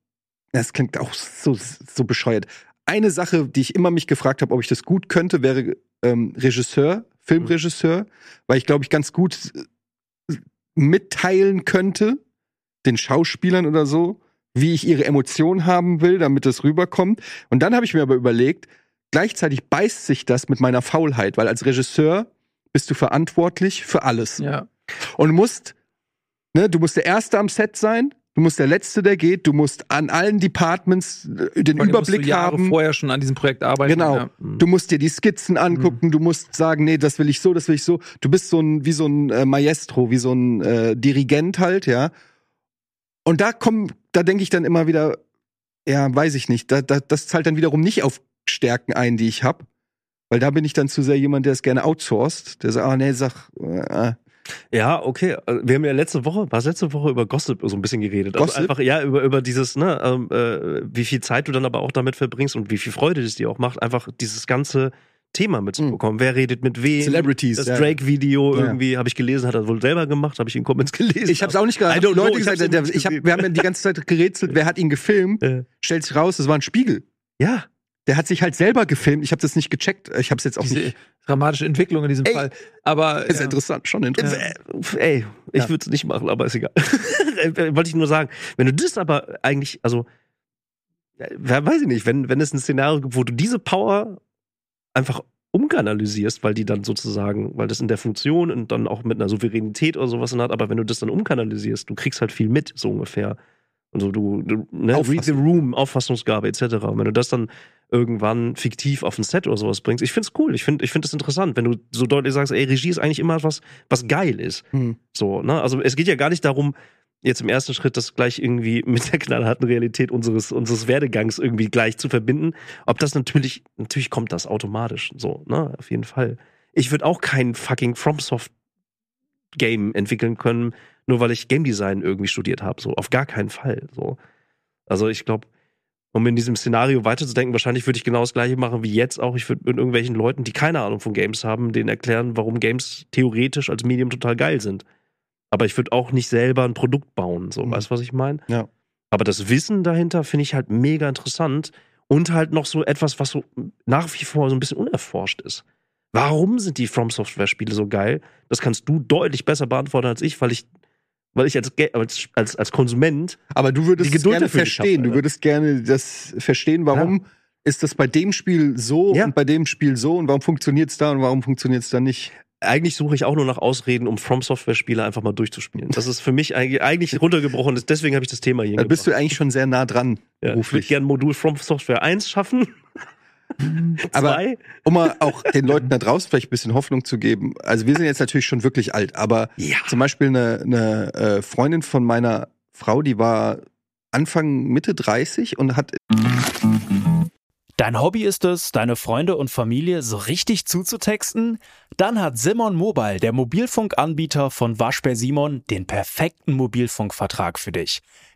das klingt auch so, so bescheuert. Eine Sache, die ich immer mich gefragt habe, ob ich das gut könnte, wäre ähm, Regisseur, Filmregisseur, weil ich glaube ich ganz gut äh, mitteilen könnte den Schauspielern oder so, wie ich ihre Emotionen haben will, damit es rüberkommt. Und dann habe ich mir aber überlegt, gleichzeitig beißt sich das mit meiner Faulheit, weil als Regisseur bist du verantwortlich für alles. Ja. Und musst, ne, du musst der Erste am Set sein, du musst der Letzte, der geht, du musst an allen Departments äh, den Vor allem musst Überblick du Jahre haben. vorher schon an diesem Projekt arbeiten. Genau. Ja. Du musst dir die Skizzen angucken, du musst sagen, nee, das will ich so, das will ich so. Du bist so ein, wie so ein äh, Maestro, wie so ein äh, Dirigent halt, ja. Und da kommen, da denke ich dann immer wieder, ja, weiß ich nicht, da, da, das zahlt dann wiederum nicht auf Stärken ein, die ich habe. Weil da bin ich dann zu sehr jemand, der es gerne outsourced, der sagt, ah, nee, sag, äh, Ja, okay. Also, Wir haben ja letzte Woche, war es letzte Woche über Gossip so ein bisschen geredet. Also Gossip? einfach, ja, über, über dieses, ne, ähm, äh, wie viel Zeit du dann aber auch damit verbringst und wie viel Freude es dir auch macht, einfach dieses ganze Thema mitzubekommen. Wer redet mit wem? Celebrities. Das ja. Drake-Video Ja. irgendwie, habe ich gelesen, hat er wohl selber gemacht, habe ich in Comments [laughs] gelesen. Ich hab's auch nicht gehabt. Don't know, Leute ich nicht ich hab, wir haben ja die ganze Zeit gerätselt, wer hat ihn gefilmt? Äh, Stellt sich raus, es war ein Spiegel. ja. Der hat sich halt selber gefilmt. Ich habe das nicht gecheckt. Ich habe es jetzt auch Diese nicht. dramatische Entwicklung in diesem Ey. Fall. Aber Ist ja. interessant, schon interessant. Äh, Ey, ich Ja. würde es nicht machen, aber ist egal. [laughs] Wollte ich nur sagen, wenn du das aber eigentlich, also, wer- weiß ich nicht, wenn, wenn es ein Szenario gibt, wo du diese Power einfach umkanalisierst, weil die dann sozusagen, weil das in der Funktion und dann auch mit einer Souveränität oder sowas hat, aber wenn du das dann umkanalisierst, du kriegst halt viel mit, so ungefähr. Also du, du ne, Auffassung. Read the Room, Auffassungsgabe etc. Und wenn du das dann irgendwann fiktiv auf ein Set oder sowas bringst, ich find's cool, ich finde ich find das interessant, wenn du so deutlich sagst, ey, Regie ist eigentlich immer was, was geil ist. Hm. So, ne? Also es geht ja gar nicht darum, jetzt im ersten Schritt das gleich irgendwie [laughs] mit der knallharten Realität unseres, unseres Werdegangs irgendwie gleich zu verbinden. Ob das natürlich, natürlich kommt das automatisch. So, ne? Auf jeden Fall. Ich würde auch kein fucking FromSoft Game entwickeln können, nur weil ich Game Design irgendwie studiert habe. So, auf gar keinen Fall. So. Also ich glaube, um in diesem Szenario weiterzudenken, wahrscheinlich würde ich genau das gleiche machen wie jetzt auch. Ich würde mit irgendwelchen Leuten, die keine Ahnung von Games haben, denen erklären, warum Games theoretisch als Medium total geil sind. Aber ich würde auch nicht selber ein Produkt bauen. So, Mhm. weißt du, was ich meine? Ja. Aber das Wissen dahinter finde ich halt mega interessant und halt noch so etwas, was so nach wie vor so ein bisschen unerforscht ist. Warum sind die From Software Spiele so geil? Das kannst du deutlich besser beantworten als ich, weil ich, weil ich als, als, als, als Konsument Aber du würdest Die Geduld gerne verstehen. hab, du würdest gerne das verstehen, warum ist das bei dem Spiel so Ja. und bei dem Spiel so und warum funktioniert es da und warum funktioniert es da nicht. eigentlich suche ich auch nur nach Ausreden, um From Software Spiele einfach mal durchzuspielen. Das ist für mich eigentlich, eigentlich runtergebrochen. Deswegen habe ich das Thema hier. Da bist du eigentlich schon sehr nah dran ja, ich würde beruflich. gerne Modul From Software 1 schaffen. [laughs] Aber um mal auch den Leuten da draußen vielleicht ein bisschen Hoffnung zu geben. Also wir sind jetzt natürlich schon wirklich alt, aber Ja. zum Beispiel eine, eine äh, Freundin von meiner Frau, die war Anfang Mitte 30 und hat Dein Hobby ist es, deine Freunde und Familie so richtig zuzutexten? Dann hat Simon Mobile, der Mobilfunkanbieter von Waschbär Simon, den perfekten Mobilfunkvertrag für dich.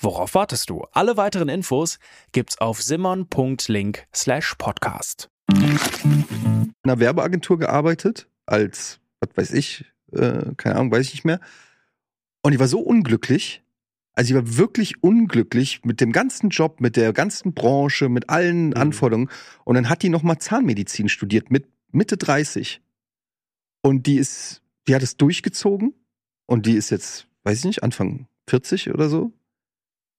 worauf wartest du? Alle weiteren Infos gibt's auf simon.link slash podcast. in einer Werbeagentur gearbeitet, als, was weiß ich, äh, keine Ahnung, weiß ich nicht mehr. Und ich war so unglücklich. Also ich war wirklich unglücklich mit dem ganzen Job, mit der ganzen Branche, mit allen Mhm. Anforderungen. Und dann hat die noch mal Zahnmedizin studiert mit Mitte 30. Und die ist, die hat es durchgezogen. Und die ist jetzt, weiß ich nicht, Anfang 40 oder so.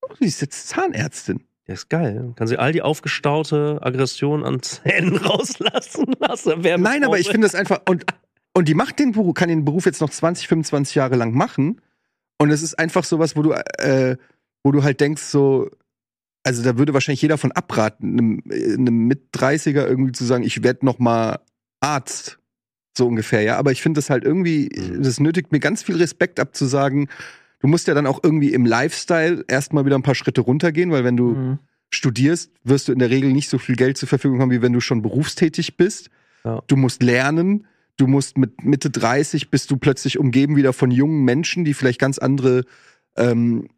Und die ist jetzt Zahnärztin. Der ist geil. Kann sie all die aufgestaute Aggression an Zähnen [laughs] rauslassen lassen. Nein, aber ich finde das einfach und und die macht den Beruf, kann den Beruf jetzt noch 20, 25 Jahre lang machen und es ist einfach sowas, wo du äh, wo du halt denkst so also da würde wahrscheinlich jeder von abraten, einem, einem mit 30er irgendwie zu sagen, ich werde noch mal Arzt so ungefähr, ja, aber ich finde das halt irgendwie Mhm. das nötigt mir ganz viel Respekt ab zu sagen, du musst ja dann auch irgendwie im Lifestyle erstmal wieder ein paar Schritte runtergehen, weil wenn du Mhm. studierst, wirst du in der Regel nicht so viel Geld zur Verfügung haben, wie wenn du schon berufstätig bist. Ja. Du musst lernen. Du musst mit Mitte 30 bist du plötzlich umgeben wieder von jungen Menschen, die vielleicht ganz andere ähm,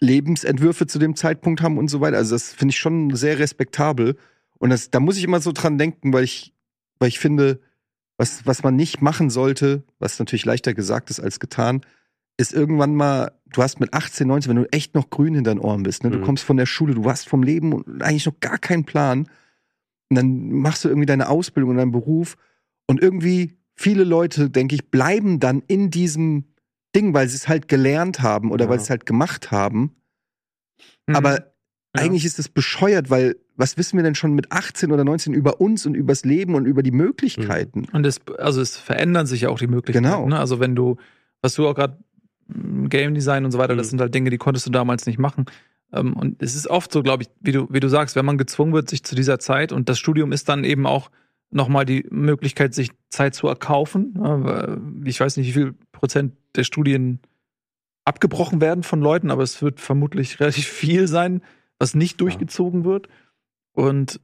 Lebensentwürfe zu dem Zeitpunkt haben und so weiter. Also das finde ich schon sehr respektabel. Und das, da muss ich immer so dran denken, weil ich, weil ich finde, was, was man nicht machen sollte, was natürlich leichter gesagt ist als getan, ist irgendwann mal, du hast mit 18, 19, wenn du echt noch grün hinter den Ohren bist, ne? du Mhm. kommst von der Schule, du hast vom Leben und eigentlich noch gar keinen Plan. Und dann machst du irgendwie deine Ausbildung und deinen Beruf. Und irgendwie, viele Leute, denke ich, bleiben dann in diesem Ding, weil sie es halt gelernt haben oder Ja. weil sie es halt gemacht haben. Mhm. Aber Ja. eigentlich ist es bescheuert, weil was wissen wir denn schon mit 18 oder 19 über uns und übers Leben und über die Möglichkeiten? Und es, also es verändern sich ja auch die Möglichkeiten. Genau. Ne? Also wenn du, was du auch gerade Game Design und so weiter, das Mhm. sind halt Dinge, die konntest du damals nicht machen. Ähm, und es ist oft so, glaube ich, wie du, wie du sagst, wenn man gezwungen wird, sich zu dieser Zeit und das Studium ist dann eben auch nochmal die Möglichkeit, sich Zeit zu erkaufen. Weil Ich weiß nicht, wie viel Prozent der Studien abgebrochen werden von Leuten, aber es wird vermutlich [laughs] relativ viel sein, was nicht durchgezogen wird. Und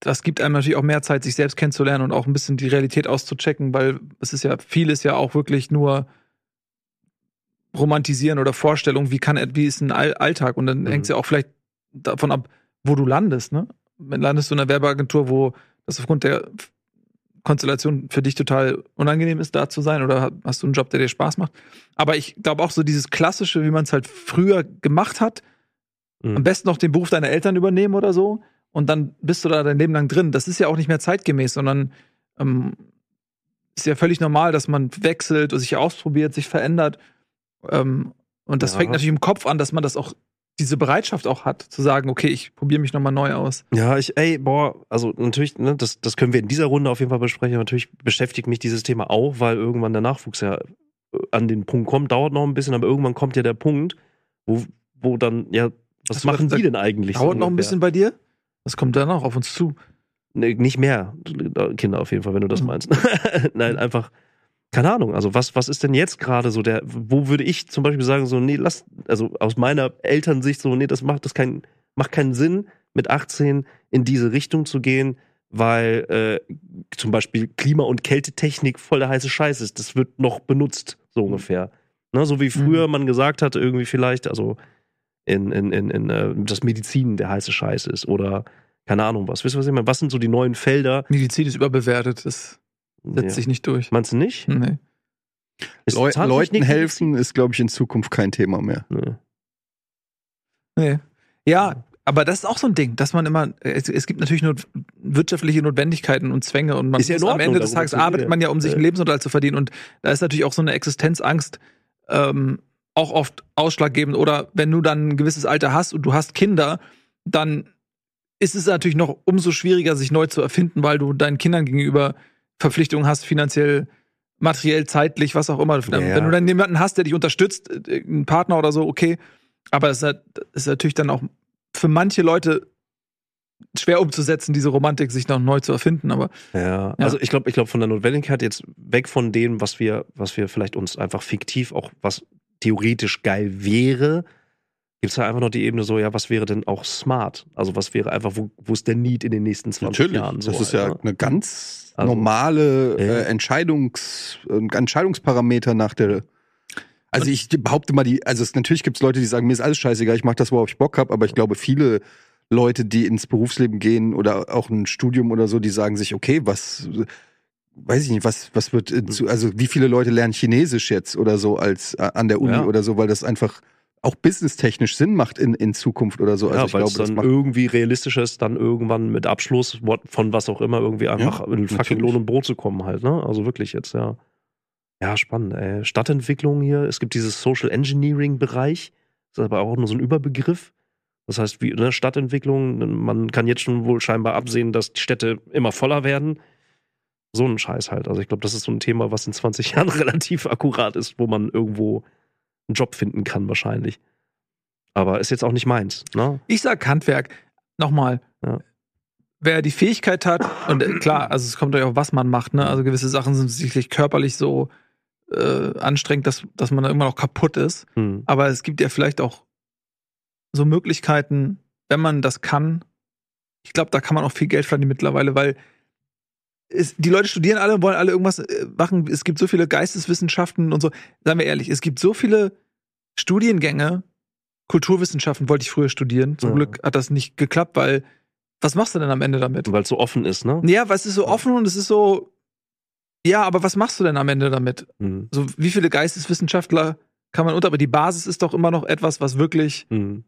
das gibt einem natürlich auch mehr Zeit, sich selbst kennenzulernen und auch ein bisschen die Realität auszuchecken, weil es ist ja, viel ist ja auch wirklich nur romantisieren oder Vorstellungen, wie kann er- wie ist ein All Alltag und dann Mhm. hängt es ja auch vielleicht davon ab, wo du landest, ne? Wenn landest du in einer Werbeagentur, wo das aufgrund der Konstellation für dich total unangenehm ist, da zu sein, oder ha- hast du einen Job, der dir Spaß macht? Aber ich glaube auch so dieses klassische, wie man es halt früher gemacht hat, Mhm. am besten noch den Beruf deiner Eltern übernehmen oder so, und dann bist du da dein Leben lang drin. Das ist ja auch nicht mehr zeitgemäß, sondern ähm, ist ja völlig normal, dass man wechselt, sich ausprobiert, sich verändert. Ähm, und das Ja. fängt natürlich im Kopf an, dass man das auch, diese Bereitschaft auch hat, zu sagen, okay, ich probiere mich nochmal neu aus. Ja, ich, ey, boah, also natürlich, ne, das, das können wir in dieser Runde auf jeden Fall besprechen. Natürlich beschäftigt mich dieses Thema auch, weil irgendwann der Nachwuchs ja äh, an den Punkt kommt, dauert noch ein bisschen, aber irgendwann kommt ja der Punkt, wo, wo dann, ja, was Hast machen was die denn eigentlich? so Dauert noch ein bisschen bei dir? Das kommt dann auch auf uns zu. Nee, nicht mehr Kinder auf jeden Fall, wenn du das Mhm. meinst. [laughs] Nein, einfach, keine Ahnung. Also was, was ist denn jetzt gerade so der, wo würde ich zum Beispiel sagen, so, nee, lass, also aus meiner Elternsicht so, nee, das macht das kein, macht keinen Sinn, mit 18 in diese Richtung zu gehen, weil äh, zum Beispiel Klima- und Kältetechnik voll der heiße Scheiß ist. Das wird noch benutzt, so ungefähr. Ne, so wie früher man gesagt hat, irgendwie vielleicht, also in, in, in, in äh, das Medizin der heiße Scheiß ist oder keine Ahnung was. Wisst ihr, was ich meine? Was sind so die neuen Felder? Medizin ist überbewertet, das setzt Ja. sich nicht durch. Meinst du nicht? Nee. Ist Leu Leuten helfen ist, glaube ich, in Zukunft kein Thema mehr. Nee. Nee. Ja, aber das ist auch so ein Ding, dass man immer, es, es gibt natürlich nur wirtschaftliche Notwendigkeiten und Zwänge und man Ist ja muss am Ordnung, Ende des Tages arbeitet man ja, um sich einen. Lebensunterhalt zu verdienen und da ist natürlich auch so eine Existenzangst ähm, auch oft ausschlaggebend oder wenn du dann ein gewisses Alter hast und du hast Kinder, dann ist es natürlich noch umso schwieriger, sich neu zu erfinden, weil du deinen Kindern gegenüber Verpflichtungen hast, finanziell, materiell, zeitlich, was auch immer. Ja. Wenn du dann jemanden hast, der dich unterstützt, äh, einen Partner oder so, okay. Aber es ist halt- es ist natürlich dann auch für manche Leute schwer umzusetzen, diese Romantik sich noch neu zu erfinden. Aber Ja, also ich glaube, ich glaube von der Notwendigkeit jetzt weg von dem, was wir, was wir vielleicht uns einfach fiktiv auch, was theoretisch geil wäre, gibt es ja einfach noch die Ebene so, ja, was wäre denn auch smart? Also was wäre einfach, wo, wo ist der Need in den nächsten 20 Jahren? So, das ist ja Alter? eine ganz Also, normale ja. äh, Entscheidungs, äh, Entscheidungsparameter nach der. Also ich behaupte mal, die, also es, natürlich gibt es Leute, die sagen, mir ist alles scheißegal, ich mache das, worauf ich Bock habe, aber ich glaube, viele Leute, die ins Berufsleben gehen oder auch ein Studium oder so, die sagen sich, okay, was, weiß ich nicht, was, was wird, also wie viele Leute lernen Chinesisch jetzt oder so als äh, an der Uni Ja. oder so, weil das einfach auch businesstechnisch Sinn macht in, in Zukunft oder so. Also ja, ich weil glaube, es dann irgendwie realistischer ist, dann irgendwann mit Abschluss von was auch immer irgendwie einfach in fucking natürlich. Lohn und Brot zu kommen halt, ne? Also wirklich jetzt, ja. Ja, spannend, ey. Stadtentwicklung hier, es gibt dieses Social Engineering Bereich, das ist aber auch nur so ein Überbegriff. Das heißt, wie ne, Stadtentwicklung, man kann jetzt schon wohl scheinbar absehen, dass die Städte immer voller werden. So ein Scheiß halt. Also ich glaube, das ist so ein Thema, was in 20 [laughs] Jahren relativ akkurat ist, wo man irgendwo einen Job finden kann wahrscheinlich. Aber ist jetzt auch nicht meins, ne? ich sag Handwerk. Nochmal. Ja. Wer die Fähigkeit hat, und äh, klar, also es kommt ja auch, was man macht, ne? Also gewisse Sachen sind sicherlich körperlich so äh, anstrengend, dass, dass man da irgendwann auch kaputt ist. Hm. Aber es gibt ja vielleicht auch so Möglichkeiten, wenn man das kann. Ich glaube, da kann man auch viel Geld verdienen mittlerweile, weil es, die Leute studieren alle und wollen alle irgendwas äh, machen. Es gibt so viele Geisteswissenschaften und so. Seien wir ehrlich, es gibt so viele Studiengänge. Kulturwissenschaften wollte ich früher studieren. Zum Ja. Glück hat das nicht geklappt, weil was machst du denn am Ende damit? Weil es so offen ist, ne? Ja, weil es ist so offen und es ist so. Ja, aber was machst du denn am Ende damit? Hm. So, wie viele Geisteswissenschaftler kann man unter? Aber die Basis ist doch immer noch etwas, was wirklich Hm.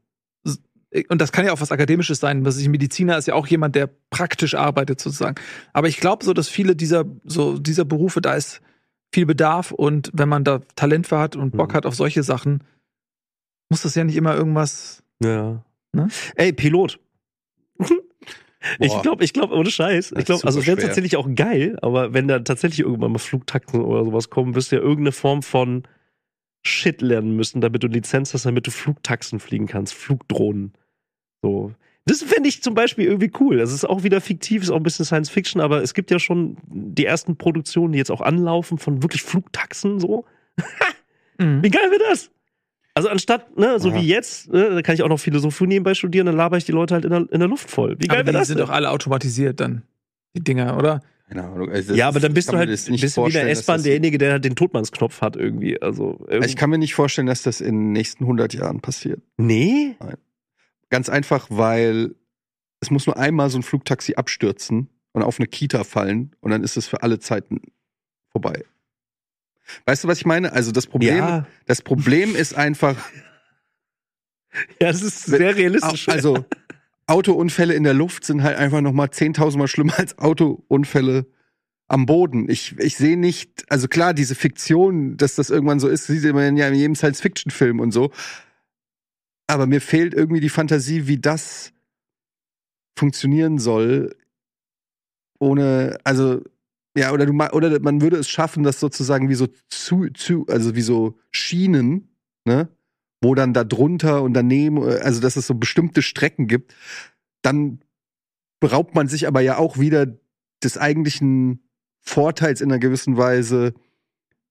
Und das kann ja auch was Akademisches sein. Was ich Mediziner ist ja auch jemand, der praktisch arbeitet sozusagen. Aber ich glaube so, dass viele dieser so dieser Berufe da ist viel Bedarf und wenn man da Talent für hat und Bock Mhm. hat auf solche Sachen, muss das ja nicht immer irgendwas. Ja. Ne? Ey, Pilot. [laughs] Ich Boah. glaube, ich glaube, ohne Scheiß. Ich glaube, also wäre tatsächlich auch geil, aber wenn da tatsächlich irgendwann mal Flugtaxen oder sowas kommen, wirst du ja irgendeine Form von Shit lernen müssen, damit du Lizenz hast, damit du Flugtaxen fliegen kannst, Flugdrohnen. So. Das fände ich zum Beispiel irgendwie cool. Das ist auch wieder fiktiv, ist auch ein bisschen Science Fiction, aber es gibt ja schon die ersten Produktionen, die jetzt auch anlaufen von wirklich Flugtaxen so. [laughs] Mhm. Wie geil wäre das? Also anstatt, ne, so Ja. wie jetzt, ne, da kann ich auch noch Philosophie nebenbei studieren, dann laber ich die Leute halt in der, in der Luft voll. Wie geil wäre die das? sind denn? doch alle automatisiert dann, die Dinger, oder? Keine Ahnung. Also Ja, aber dann bist du halt bist wie der S-Bahn derjenige, der halt den Todmannsknopf hat irgendwie. Also, Also Ich kann mir nicht vorstellen, dass das in den nächsten 100 Jahren passiert. nee? Ganz einfach, weil es muss nur einmal so ein Flugtaxi abstürzen und auf eine Kita fallen und dann ist es für alle Zeiten vorbei. Weißt du, was ich meine? Also das Problem, Ja, das Problem ist einfach, [laughs] ja, es ist sehr realistisch. also Autounfälle in der Luft sind halt einfach noch mal 10.000 Mal schlimmer als Autounfälle am Boden. Ich, ich sehe nicht, also klar, diese Fiktion, dass das irgendwann so ist, sieht man ja in jedem Science-Fiction-Film und so. Aber mir fehlt irgendwie die Fantasie, wie das funktionieren soll, ohne, also, ja, oder du, oder man würde es schaffen, das sozusagen wie so zu, zu, also wie so Schienen, ne? Wo dann da drunter und daneben, äh, also dass es so bestimmte Strecken gibt, dann beraubt man sich aber ja auch wieder des eigentlichen Vorteils in einer gewissen Weise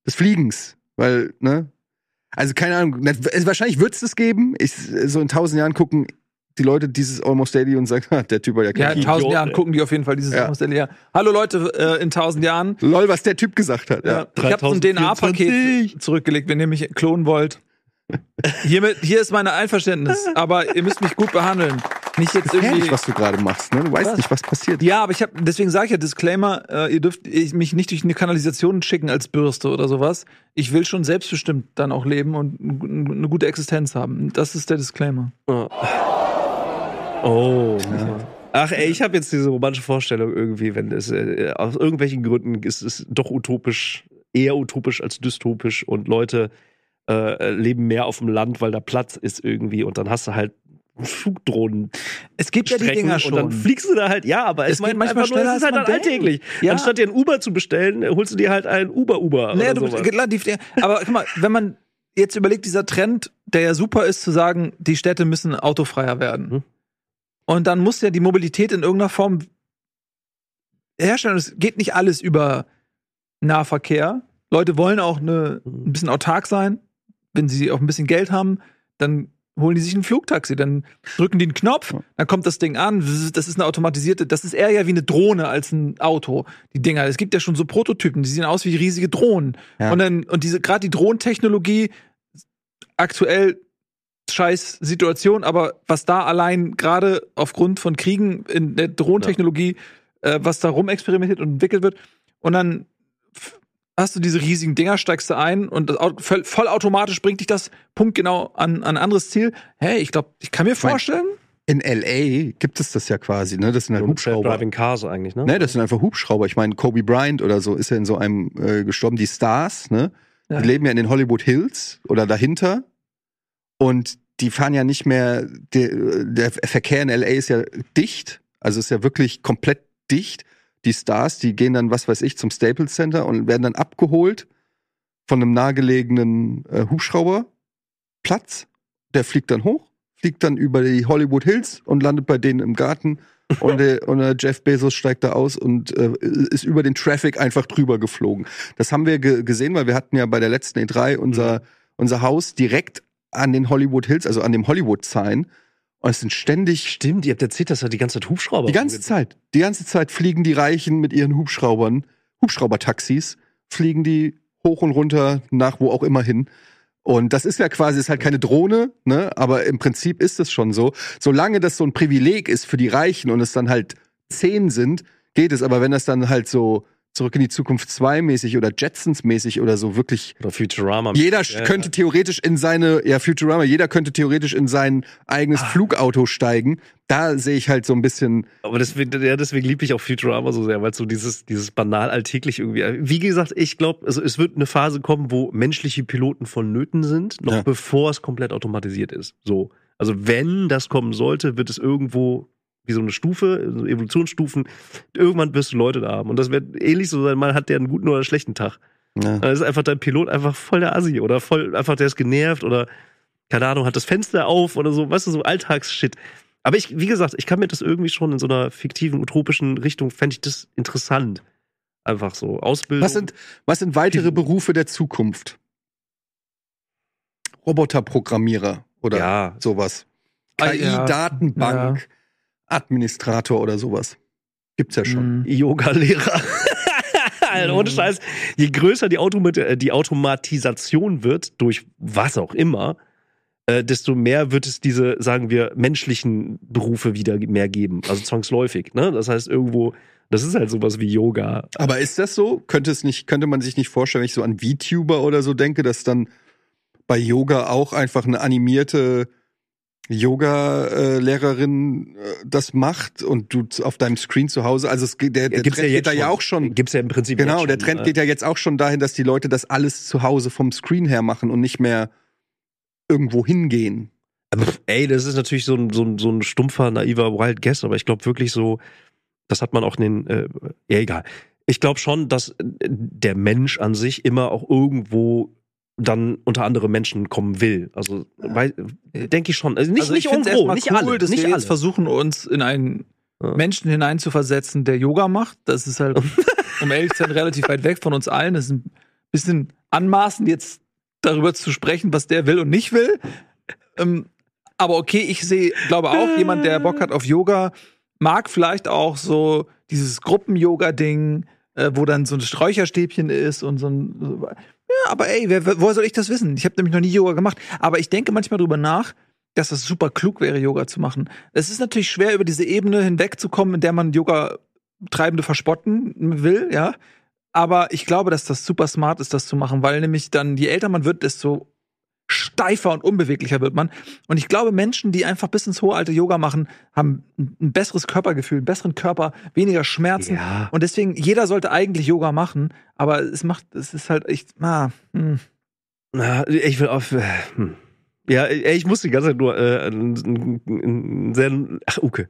des Fliegens, weil, ne? Also keine Ahnung, wahrscheinlich wird es das geben. Ich, so in tausend Jahren gucken die Leute dieses Almost Daily und sagen, ha, [laughs] der Typ war ja Ja, kein in tausend Jahren ey. gucken die auf jeden Fall dieses Ja. ja. ja. Hallo Leute, äh, in tausend Jahren. Lol, was der Typ gesagt hat. Ja. Ja. Ich habe so ein 3024. DNA-Paket zurückgelegt, wenn ihr mich klonen wollt. Hiermit, hier ist mein Einverständnis, aber ihr müsst mich gut behandeln. Nicht jetzt irgendwie. was du gerade machst. Ne? Du weißt Was? nicht, was passiert. Ja, aber ich habe deswegen sage ich ja Disclaimer, äh, ihr dürft ich- mich nicht durch eine Kanalisation schicken als Bürste oder sowas. Ich will schon selbstbestimmt dann auch leben und eine gute Existenz haben. Das ist der Disclaimer. Oh. Ach ey, ich habe jetzt diese romantische Vorstellung irgendwie, wenn es äh, aus irgendwelchen Gründen ist es doch utopisch, eher utopisch als dystopisch und Leute äh, leben mehr auf dem Land, weil da Platz ist irgendwie und dann hast du halt Flugdrohnen Es gibt ja die Strecken Dinger und dann schon. fliegst du da halt, ja, aber Es meine, geht manchmal einfach nur, schneller, es ist halt denkt. alltäglich. Ja. Anstatt dir ein Uber zu bestellen, holst du dir halt ein Uber-Uber Nee, du, aber guck mal, wenn man jetzt überlegt, dieser Trend, der ja super ist, zu sagen, die Städte müssen autofreier werden. Mhm. Und dann muss ja die Mobilität in irgendeiner Form herstellen. Es geht nicht alles über Nahverkehr. Leute wollen auch eine, ein bisschen autark sein. Wenn sie auch ein bisschen Geld haben, dann holen die sich ein Flugtaxi, dann drücken die einen Knopf, Ja. dann kommt das Ding an, das ist eine automatisierte, das ist eher ja wie eine Drohne als ein Auto, die Dinger. Es gibt ja schon so Prototypen, die sehen aus wie riesige Drohnen. Ja. Und dann, und diese, gerade die Drohnentechnologie, aktuell scheiß Situation, aber was da allein gerade aufgrund von Kriegen in der Drohnentechnologie, äh, was da rumexperimentiert und entwickelt wird, und dann hast du diese riesigen Dinger, steigst du ein und das Auto, voll, vollautomatisch bringt dich das punktgenau an, an ein anderes Ziel. Hey, ich glaube, ich kann mir vorstellen, In L.A. gibt es das ja quasi, ne? Das sind halt Hubschrauber. Driving Cars eigentlich, ne? Ne, das sind einfach Hubschrauber. Ich meine, Kobe Bryant oder so ist ja in so einem äh, gestorben. Die Stars, ne? Ja. Die leben ja in den Hollywood Hills oder dahinter. Und die fahren ja nicht mehr, der, der Verkehr in LA ist ja dicht. Also ist ja wirklich komplett dicht. Die Stars, die gehen dann, was weiß ich, zum Staples Center und werden dann abgeholt von einem nahegelegenen äh, Hubschrauberplatz. Der fliegt dann hoch, fliegt dann über die Hollywood Hills und landet bei denen im Garten. [laughs] Und, der, und der Jeff Bezos steigt da aus und äh, ist über den Traffic einfach drüber geflogen. Das haben wir ge gesehen, weil wir hatten ja bei der letzten E3 unser, unser Haus direkt an den Hollywood Hills, also an dem Hollywood-Sign. Und es sind ständig Stimmt, ihr habt erzählt, dass da die ganze Zeit Hubschrauber die ganze Zeit, die ganze Zeit fliegen die Reichen mit ihren Hubschraubern, Hubschraubertaxis, fliegen die hoch und runter nach wo auch immer hin. Und das ist ja quasi, ist halt keine Drohne, ne? Aber im Prinzip ist es schon so. Solange das so ein Privileg ist für die Reichen und es dann halt zehn sind, geht es. Aber wenn das dann halt so zurück in die Zukunft 2 mäßig oder Jetsons mäßig oder so wirklich Oder Futurama. jeder Ja, könnte theoretisch in seine, ja, Futurama, jeder könnte theoretisch in sein eigenes Ah. Flugauto steigen. Da sehe ich halt so ein bisschen, Aber deswegen, ja, deswegen liebe ich auch Futurama so sehr, weil so dieses, dieses banal alltäglich irgendwie. Wie gesagt, ich glaube, also es wird eine Phase kommen, wo menschliche Piloten vonnöten sind, noch Ja. bevor es komplett automatisiert ist. So. Also wenn das kommen sollte, wird es irgendwo wie so eine Stufe, so Evolutionsstufen, irgendwann wirst du Leute da haben. Und das wird ähnlich so sein, man hat der einen guten oder einen schlechten Tag. ja. Dann ist einfach dein Pilot einfach voll der Assi oder voll einfach der ist genervt oder keine Ahnung, hat das Fenster auf oder so, weißt du, so Alltagsshit. Aber ich, wie gesagt, ich kann mir das irgendwie schon in so einer fiktiven, utopischen Richtung, fände ich das interessant. Einfach so. Ausbildung. Was sind, was sind weitere Berufe der Zukunft? Roboterprogrammierer oder ja, sowas. Ah, ja. Administrator oder sowas. Gibt's ja schon. Mhm. Yoga-Lehrer. Alter, [laughs] ohne Scheiß. Je größer die, Automat äh, die Automatisation wird, durch was auch immer, äh, desto mehr wird es diese, sagen wir, menschlichen Berufe wieder mehr geben. Also zwangsläufig. Ne? Das heißt, irgendwo, das ist halt sowas wie Yoga. Aber ist das so? Könnte es nicht, könnte man sich nicht vorstellen, wenn ich so an VTuber oder so denke, dass dann bei Yoga auch einfach eine animierte Yoga-Lehrerin äh, das macht und du auf deinem Screen zu Hause, also es, geht- der, der Gibt's Trend geht da ja auch schon. Gibt's ja im Prinzip Genau, jetzt der schon, Trend äh, geht ja jetzt auch schon dahin, dass die Leute das alles zu Hause vom Screen her machen und nicht mehr irgendwo hingehen. Aber, Ey, das ist natürlich so ein, so ein, so ein stumpfer, naiver Wild Guess, aber ich glaube wirklich so, das hat man auch in den, äh, ja egal. Ich glaube schon, dass äh, der Mensch an sich immer auch irgendwo dann unter andere Menschen kommen will. Also weil- denke ich schon. Also nicht, also nicht erstmal nicht cool, alle, dass nicht wir alle. jetzt versuchen, uns in einen Ja. Menschen hineinzuversetzen, der Yoga macht. Das ist halt, [laughs] um ehrlich zu sein, relativ weit weg von uns allen. Das ist ein bisschen anmaßend, jetzt darüber zu sprechen, was der will und nicht will. Ähm, aber okay, ich sehe, glaube auch, jemand, der Bock hat auf Yoga, mag vielleicht auch so dieses Gruppen-Yoga-Ding, äh, wo dann so ein Sträucherstäbchen ist und so ein. So, ja, aber ey, wer, woher soll ich das wissen? Ich habe nämlich noch nie Yoga gemacht. Aber ich denke manchmal drüber nach, dass das super klug wäre, Yoga zu machen. Es ist natürlich schwer, über diese Ebene hinwegzukommen, in der man Yoga-Treibende verspotten will, ja. Aber ich glaube, dass das super smart ist, das zu machen, weil nämlich dann, je älter man wird, desto steifer und unbeweglicher wird man. Und ich glaube, Menschen, die einfach bis ins hohe Alter Yoga machen, haben ein besseres Körpergefühl, einen besseren Körper, weniger Schmerzen. Ja. Und deswegen, jeder sollte eigentlich Yoga machen, aber es macht, es ist halt echt, ah, hm. Na, ich will auf. äh, Hm. Ja, ich muss die ganze Zeit nur äh, ein, ein, ein sehr. Ach, Uke.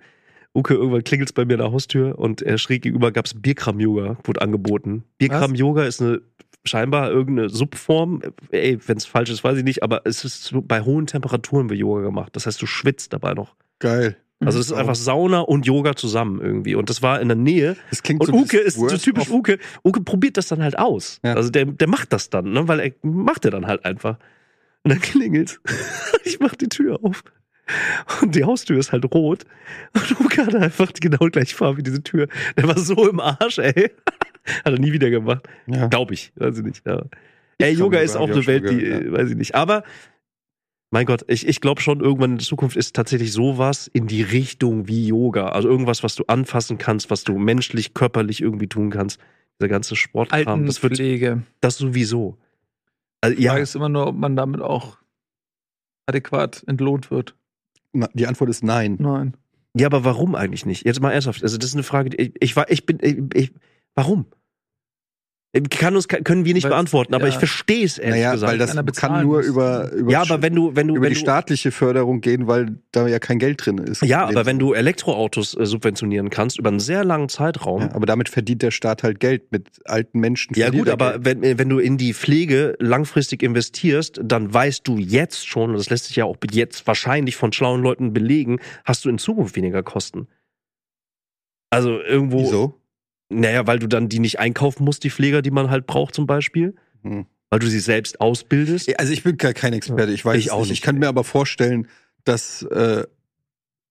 Uke, irgendwann klingelt's bei mir in der Haustür und äh, schräg gegenüber gab's Bierkram-Yoga, wurde angeboten. Bierkram-Yoga ist eine scheinbar irgendeine Subform. Ey, wenn's falsch ist, weiß ich nicht, aber es ist bei hohen Temperaturen wird Yoga gemacht. Das heißt, du schwitzt dabei noch. Geil. Also es ist einfach Sauna und Yoga zusammen irgendwie. Und das war in der Nähe. Das klingt Und so Uke ist so typisch Uke. Uke probiert das dann halt aus. Ja. Also der, der macht das dann, ne? weil er macht er dann halt einfach. Und dann klingelt's. [laughs] Ich mach die Tür auf. Und die Haustür ist halt rot. Und Uke hat einfach die genau gleiche Farbe wie diese Tür. Der war so im Arsch, ey. [laughs] Hat er nie wieder gemacht. Ja. Glaube ich. Weiß ich nicht. Ja. Ey, kann Yoga ist auch eine ich Welt, schon die, gehört, äh, weiß ich nicht. Aber mein Gott, ich, ich glaube schon, irgendwann in der Zukunft ist tatsächlich sowas in die Richtung wie Yoga. Also irgendwas, was du anfassen kannst, was du menschlich, körperlich irgendwie tun kannst. Dieser ganze Sportkram, das wird Altenpflege. das sowieso. Also, Die ja, Frage ist immer nur, ob man damit auch adäquat entlohnt wird. Na, Die Antwort ist nein. Nein. ja, aber warum eigentlich nicht? Jetzt mal ernsthaft. Also das ist eine Frage, die ich, ich war, ich bin, ich, ich, warum? Kann uns, können wir nicht Weil's- beantworten, aber ja. ich verstehe es ehrlich Naja, gesagt. weil das kann nur über, über, ja, aber wenn du, wenn du, über wenn die du, staatliche Förderung gehen, weil da ja kein Geld drin ist. ja, aber wenn du Elektroautos äh, subventionieren kannst über einen sehr langen Zeitraum, Ja, aber damit verdient der Staat halt Geld mit alten Menschen. Ja gut, er aber Geld. wenn, äh, wenn du in die Pflege langfristig investierst, dann weißt du jetzt schon, und das lässt sich ja auch jetzt wahrscheinlich von schlauen Leuten belegen, hast du in Zukunft weniger Kosten. Also irgendwo, Wieso? Naja, weil du dann die nicht einkaufen musst, die Pfleger, die man halt braucht zum Beispiel, Hm. weil du sie selbst ausbildest. Also ich bin gar kein Experte, ich weiß Ich es auch nicht. Ich kann ey. mir aber vorstellen, dass, äh,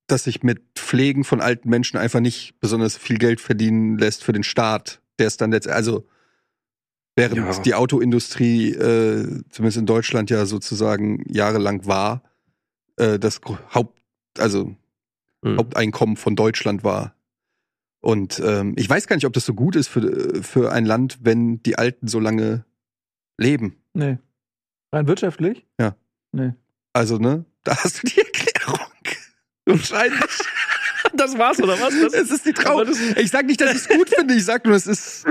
dass sich mit Pflegen von alten Menschen einfach nicht besonders viel Geld verdienen lässt für den Staat. Der ist dann jetzt, also während Ja. die Autoindustrie, äh, zumindest in Deutschland ja sozusagen jahrelang war, äh, das Haupt, also Hm. Haupteinkommen von Deutschland war. Und ähm, ich weiß gar nicht, ob das so gut ist für, für ein Land, wenn die Alten so lange leben. Nee. Rein wirtschaftlich? Ja. Nee. Also, ne? [laughs] Da hast du die Erklärung. Wahrscheinlich. [laughs] Das war's, oder was? Das, Es ist die das- Ich sag nicht, dass ich es gut finde, ich sag nur, es ist.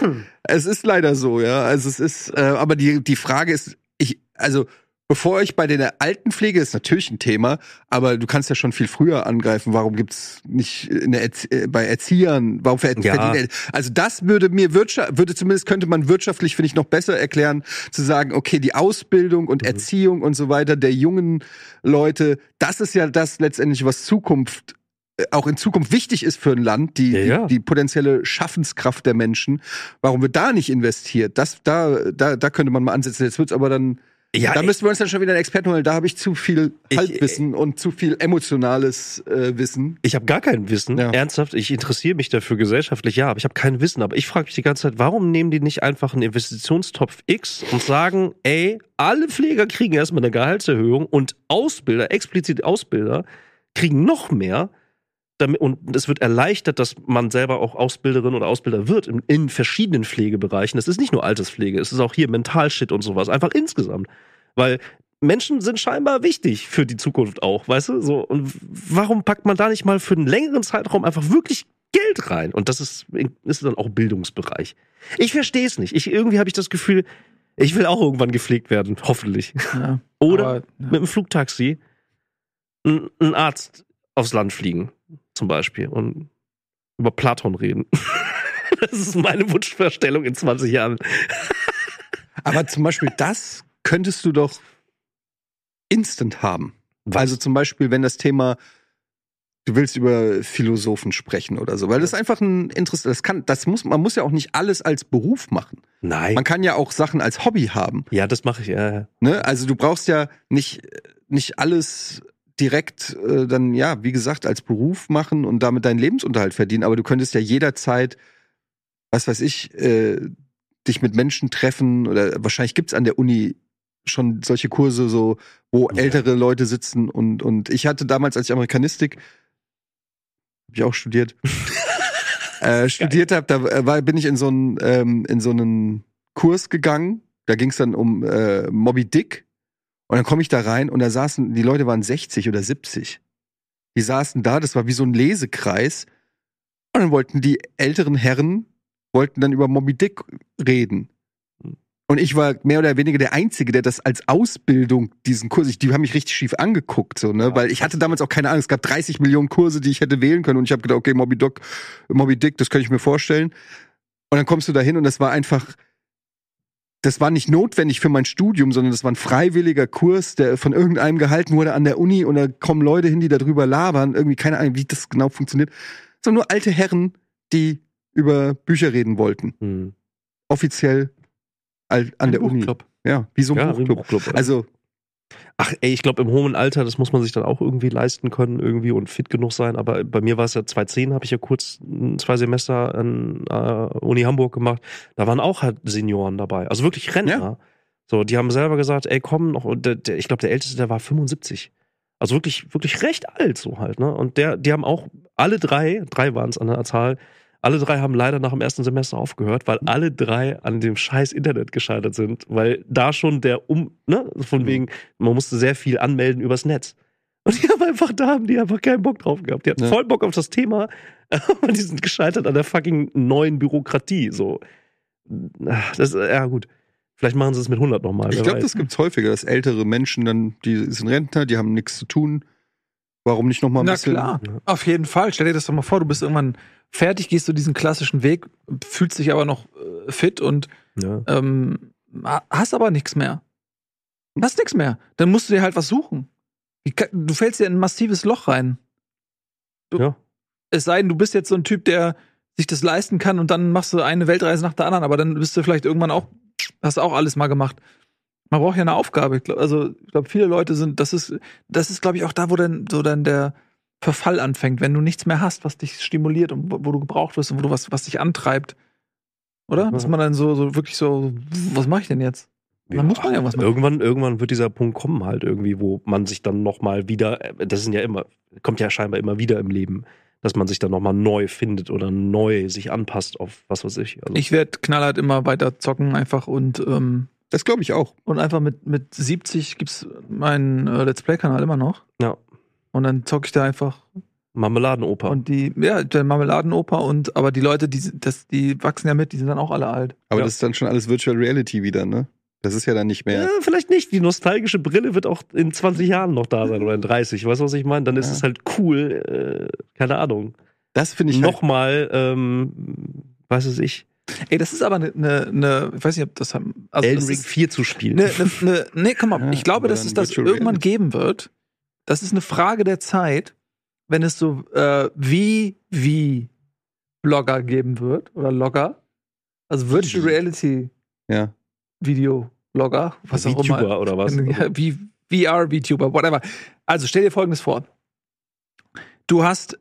[laughs] Es ist leider so, ja. Also es ist, äh, aber die, die Frage ist, ich, also bevor ich bei der Altenpflege ist natürlich ein Thema, aber du kannst ja schon viel früher angreifen. Warum gibt's nicht in der Erzie äh, bei Erziehern? Warum ver Ja. verdienen- Also das würde mir Wirtschaft, würde zumindest könnte man wirtschaftlich finde ich noch besser erklären, zu sagen, okay, die Ausbildung und Mhm. Erziehung und so weiter der jungen Leute, das ist ja das letztendlich, was Zukunft äh, auch in Zukunft wichtig ist für ein Land, die, Ja, ja. die, die potenzielle Schaffenskraft der Menschen. Warum wird da nicht investiert? Das, da, da, da könnte man mal ansetzen. Jetzt wird's aber dann Ja, da ich- müssten wir uns dann schon wieder einen Experten holen. Da habe ich zu viel Ich- Halbwissen und zu viel emotionales äh, Wissen. Ich habe gar kein Wissen. Ja. Ernsthaft, ich interessiere mich dafür gesellschaftlich, ja, aber ich habe kein Wissen. Aber ich frage mich die ganze Zeit, warum nehmen die nicht einfach einen Investitionstopf X und sagen, ey, alle Pfleger kriegen erstmal eine Gehaltserhöhung und Ausbilder, explizit Ausbilder, kriegen noch mehr. Damit, und es wird erleichtert, dass man selber auch Ausbilderin oder Ausbilder wird in, in verschiedenen Pflegebereichen. Das ist nicht nur Alterspflege, es ist auch hier Mentalshit und sowas. Einfach insgesamt. Weil Menschen sind scheinbar wichtig für die Zukunft auch, weißt du? So, und warum packt man da nicht mal für einen längeren Zeitraum einfach wirklich Geld rein? Und das ist, ist dann auch Bildungsbereich. Ich verstehe es nicht. Ich, irgendwie habe ich das Gefühl, ich will auch irgendwann gepflegt werden, hoffentlich. Ja. Oder Aber, ja. mit einem Flugtaxi ein, ein Arzt aufs Land fliegen, zum Beispiel, und über Platon reden. [laughs] das ist meine Wunschvorstellung in 20 Jahren. [laughs] Aber zum Beispiel das könntest du doch instant haben. Also zum Beispiel, wenn das Thema, du willst über Philosophen sprechen oder so, weil das ist einfach ein Interesse, das kann, das muss, man muss ja auch nicht alles als Beruf machen. Nein. Man kann ja auch Sachen als Hobby haben. ja, das mache ich. Ja. Ne? Also du brauchst ja nicht, nicht alles direkt äh, dann, ja, wie gesagt, als Beruf machen und damit deinen Lebensunterhalt verdienen, aber du könntest ja jederzeit, was weiß ich, äh, dich mit Menschen treffen oder wahrscheinlich gibt's an der Uni schon solche Kurse, so, wo Ja. ältere Leute sitzen und, und ich hatte damals, als ich Amerikanistik, hab ich auch studiert, [laughs] äh, studiert habe, da äh, war, bin ich in so einen, ähm, in so einen Kurs gegangen. Da ging es dann um äh, Moby Dick. Und dann komme ich da rein und da saßen, die Leute waren 60 oder 70. Die saßen da, das war wie so ein Lesekreis. Und dann wollten die älteren Herren, wollten dann über Moby Dick reden. Und ich war mehr oder weniger der Einzige, der das als Ausbildung, diesen Kurs, ich, die haben mich richtig schief angeguckt, so, ne, weil ich hatte damals auch keine Ahnung, es gab 30 Millionen Kurse, die ich hätte wählen können und ich habe gedacht, okay, Moby Dick, Moby Dick, das kann ich mir vorstellen. Und dann kommst du da hin und das war einfach, das war nicht notwendig für mein Studium, sondern das war ein freiwilliger Kurs, der von irgendeinem gehalten wurde an der Uni und da kommen Leute hin, die darüber labern, irgendwie keine Ahnung, wie das genau funktioniert. Sondern nur alte Herren, die über Bücher reden wollten. Hm. Offiziell an Ein der Uni. Buchclub. Ja, wie so ein Ja, Buchclub. Buchclub. Also, Ach, ey, ich glaube, im hohen Alter, das muss man sich dann auch irgendwie leisten können, irgendwie und fit genug sein. Aber bei mir war es ja 2010, habe ich ja kurz mm, zwei Semester an äh, Uni Hamburg gemacht. Da waren auch halt Senioren dabei. Also wirklich Rentner. So, die haben selber gesagt, ey, komm noch. Und der, der, ich glaube, der Älteste, der war 75. Also wirklich, wirklich recht alt so halt, ne? Und der, die haben auch alle drei, drei waren es an der Zahl, alle drei haben leider nach dem ersten Semester aufgehört, weil alle drei an dem scheiß Internet gescheitert sind, weil da schon der Um, ne, von Mhm. wegen, man musste sehr viel anmelden übers Netz. Und die haben einfach, da haben die einfach keinen Bock drauf gehabt. Die hatten Ja. voll Bock auf das Thema, [laughs] aber die sind gescheitert an der fucking neuen Bürokratie, so. Das, ja, gut. Vielleicht machen sie es mit 100 nochmal. ich glaube, das gibt's häufiger, dass ältere Menschen dann, die sind Rentner, die haben nichts zu tun. Warum nicht noch mal ein Na bisschen? klar, auf jeden Fall. Stell dir das doch mal vor, du bist irgendwann fertig, gehst du diesen klassischen Weg, fühlst dich aber noch äh, fit und Ja. ähm, ha- hast aber nichts mehr. Hast nichts mehr. Dann musst du dir halt was suchen. Du fällst dir in ein massives Loch rein. Du- Ja. Es sei denn, du bist jetzt so ein Typ, der sich das leisten kann und dann machst du eine Weltreise nach der anderen, aber dann bist du vielleicht irgendwann auch, hast auch alles mal gemacht. Man braucht ja eine Aufgabe. Ich glaub, also, ich glaube, viele Leute sind, das ist, das ist, glaube ich, auch da, wo dann so dann der Verfall anfängt, wenn du nichts mehr hast, was dich stimuliert und wo, wo du gebraucht wirst und wo du was, was dich antreibt. Oder? Dass Ja. man dann so, so wirklich so, was mache ich denn jetzt? Dann muss man ja was machen. Irgendwann, irgendwann wird dieser Punkt kommen halt irgendwie, wo man sich dann nochmal wieder, das sind ja immer, kommt ja scheinbar immer wieder im Leben, dass man sich dann nochmal neu findet oder neu sich anpasst auf was weiß ich. Also, Ich werde knallhart immer weiter zocken einfach und, ähm, Das glaube ich auch. und einfach mit, mit 70 gibt's meinen äh, Let's Play-Kanal immer noch. Ja. Und dann zocke ich da einfach Marmeladenoper. und die, ja, der Marmeladenoper und aber die Leute, die, das, die wachsen ja mit, die sind dann auch alle alt. Aber Ja. das ist dann schon alles Virtual Reality wieder, ne? Das ist ja dann nicht mehr. Ja, vielleicht nicht. Die nostalgische Brille wird auch in 20 Jahren noch da sein oder in [laughs] 30. Weißt du, was ich meine? Dann ist Ja. es halt cool, äh, keine Ahnung. Das finde ich halt, Nochmal, ähm, weiß es ich, Ey, das ist aber eine, ne, ne, ich weiß nicht, ob das haben, also Elden Ring ist 4 zu spielen. ne, ne, ne, nee, komm mal, [laughs] Ja, ich glaube, dass es das Virtual irgendwann Reality. geben wird. Das ist eine Frage der Zeit, wenn es so äh, wie wie Blogger geben wird oder Logger, also Virtual? Reality ja. Video Blogger, was auch immer. VTuber oder was? Ja, wie VR, VTuber, whatever. Also stell dir folgendes vor. Du hast,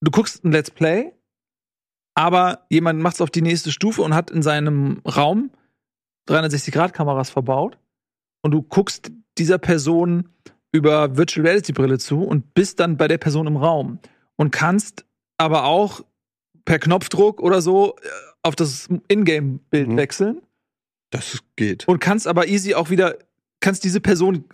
du guckst ein Let's Play, aber jemand macht es auf die nächste Stufe und hat in seinem Raum 360-Grad-Kameras verbaut und du guckst dieser Person über Virtual Reality Brille zu und bist dann bei der Person im Raum und kannst aber auch per Knopfdruck oder so äh, auf das Ingame-Bild Mhm. wechseln Das geht. und kannst aber easy auch wieder, kannst diese Person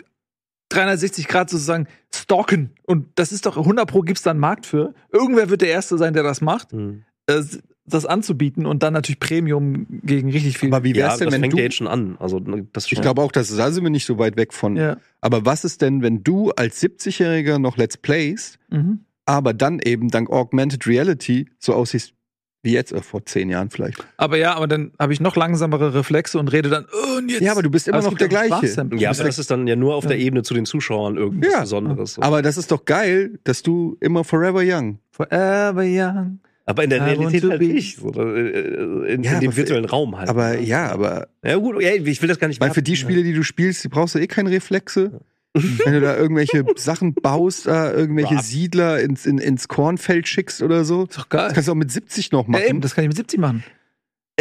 360 Grad sozusagen stalken. Und das ist doch 100 Pro gibt's da einen Markt für. Irgendwer wird der Erste sein, der das macht, Hm. Äh, das anzubieten und dann natürlich Premium gegen richtig viel. Aber wie Ja, wär's denn, das wenn fängt du. ja jetzt schon an. Also, das ist ich glaube auch, dass da sind wir nicht so weit weg von. ja. Aber was ist denn, wenn du als 70-Jähriger noch Let's Plays, Mhm. aber dann eben dank Augmented Reality so aussiehst wie jetzt, oder vor zehn Jahren vielleicht? Aber ja, aber dann habe ich noch langsamere Reflexe und rede dann, oh, und jetzt. Ja, aber du bist immer Aber noch der ja gleiche. Ja, aber das ist dann ja nur auf der Ja. Ebene zu den Zuschauern irgendwas Ja. Besonderes. So. Aber das ist doch geil, dass du immer forever young. Forever young. Aber in der want Realität halt nicht. So, äh, in, Ja, in dem virtuellen Raum halt. Aber ja, aber Ja, gut, ja, ich will das gar nicht weil für die. Spiele, die du spielst, die brauchst du eh keine Reflexe. Wenn du da irgendwelche [laughs] Sachen baust, da irgendwelche Ja. Siedler ins, in, ins Kornfeld schickst oder so, Ist doch geil. das kannst du auch mit 70 noch Ja, machen. eben, das kann ich mit 70 machen.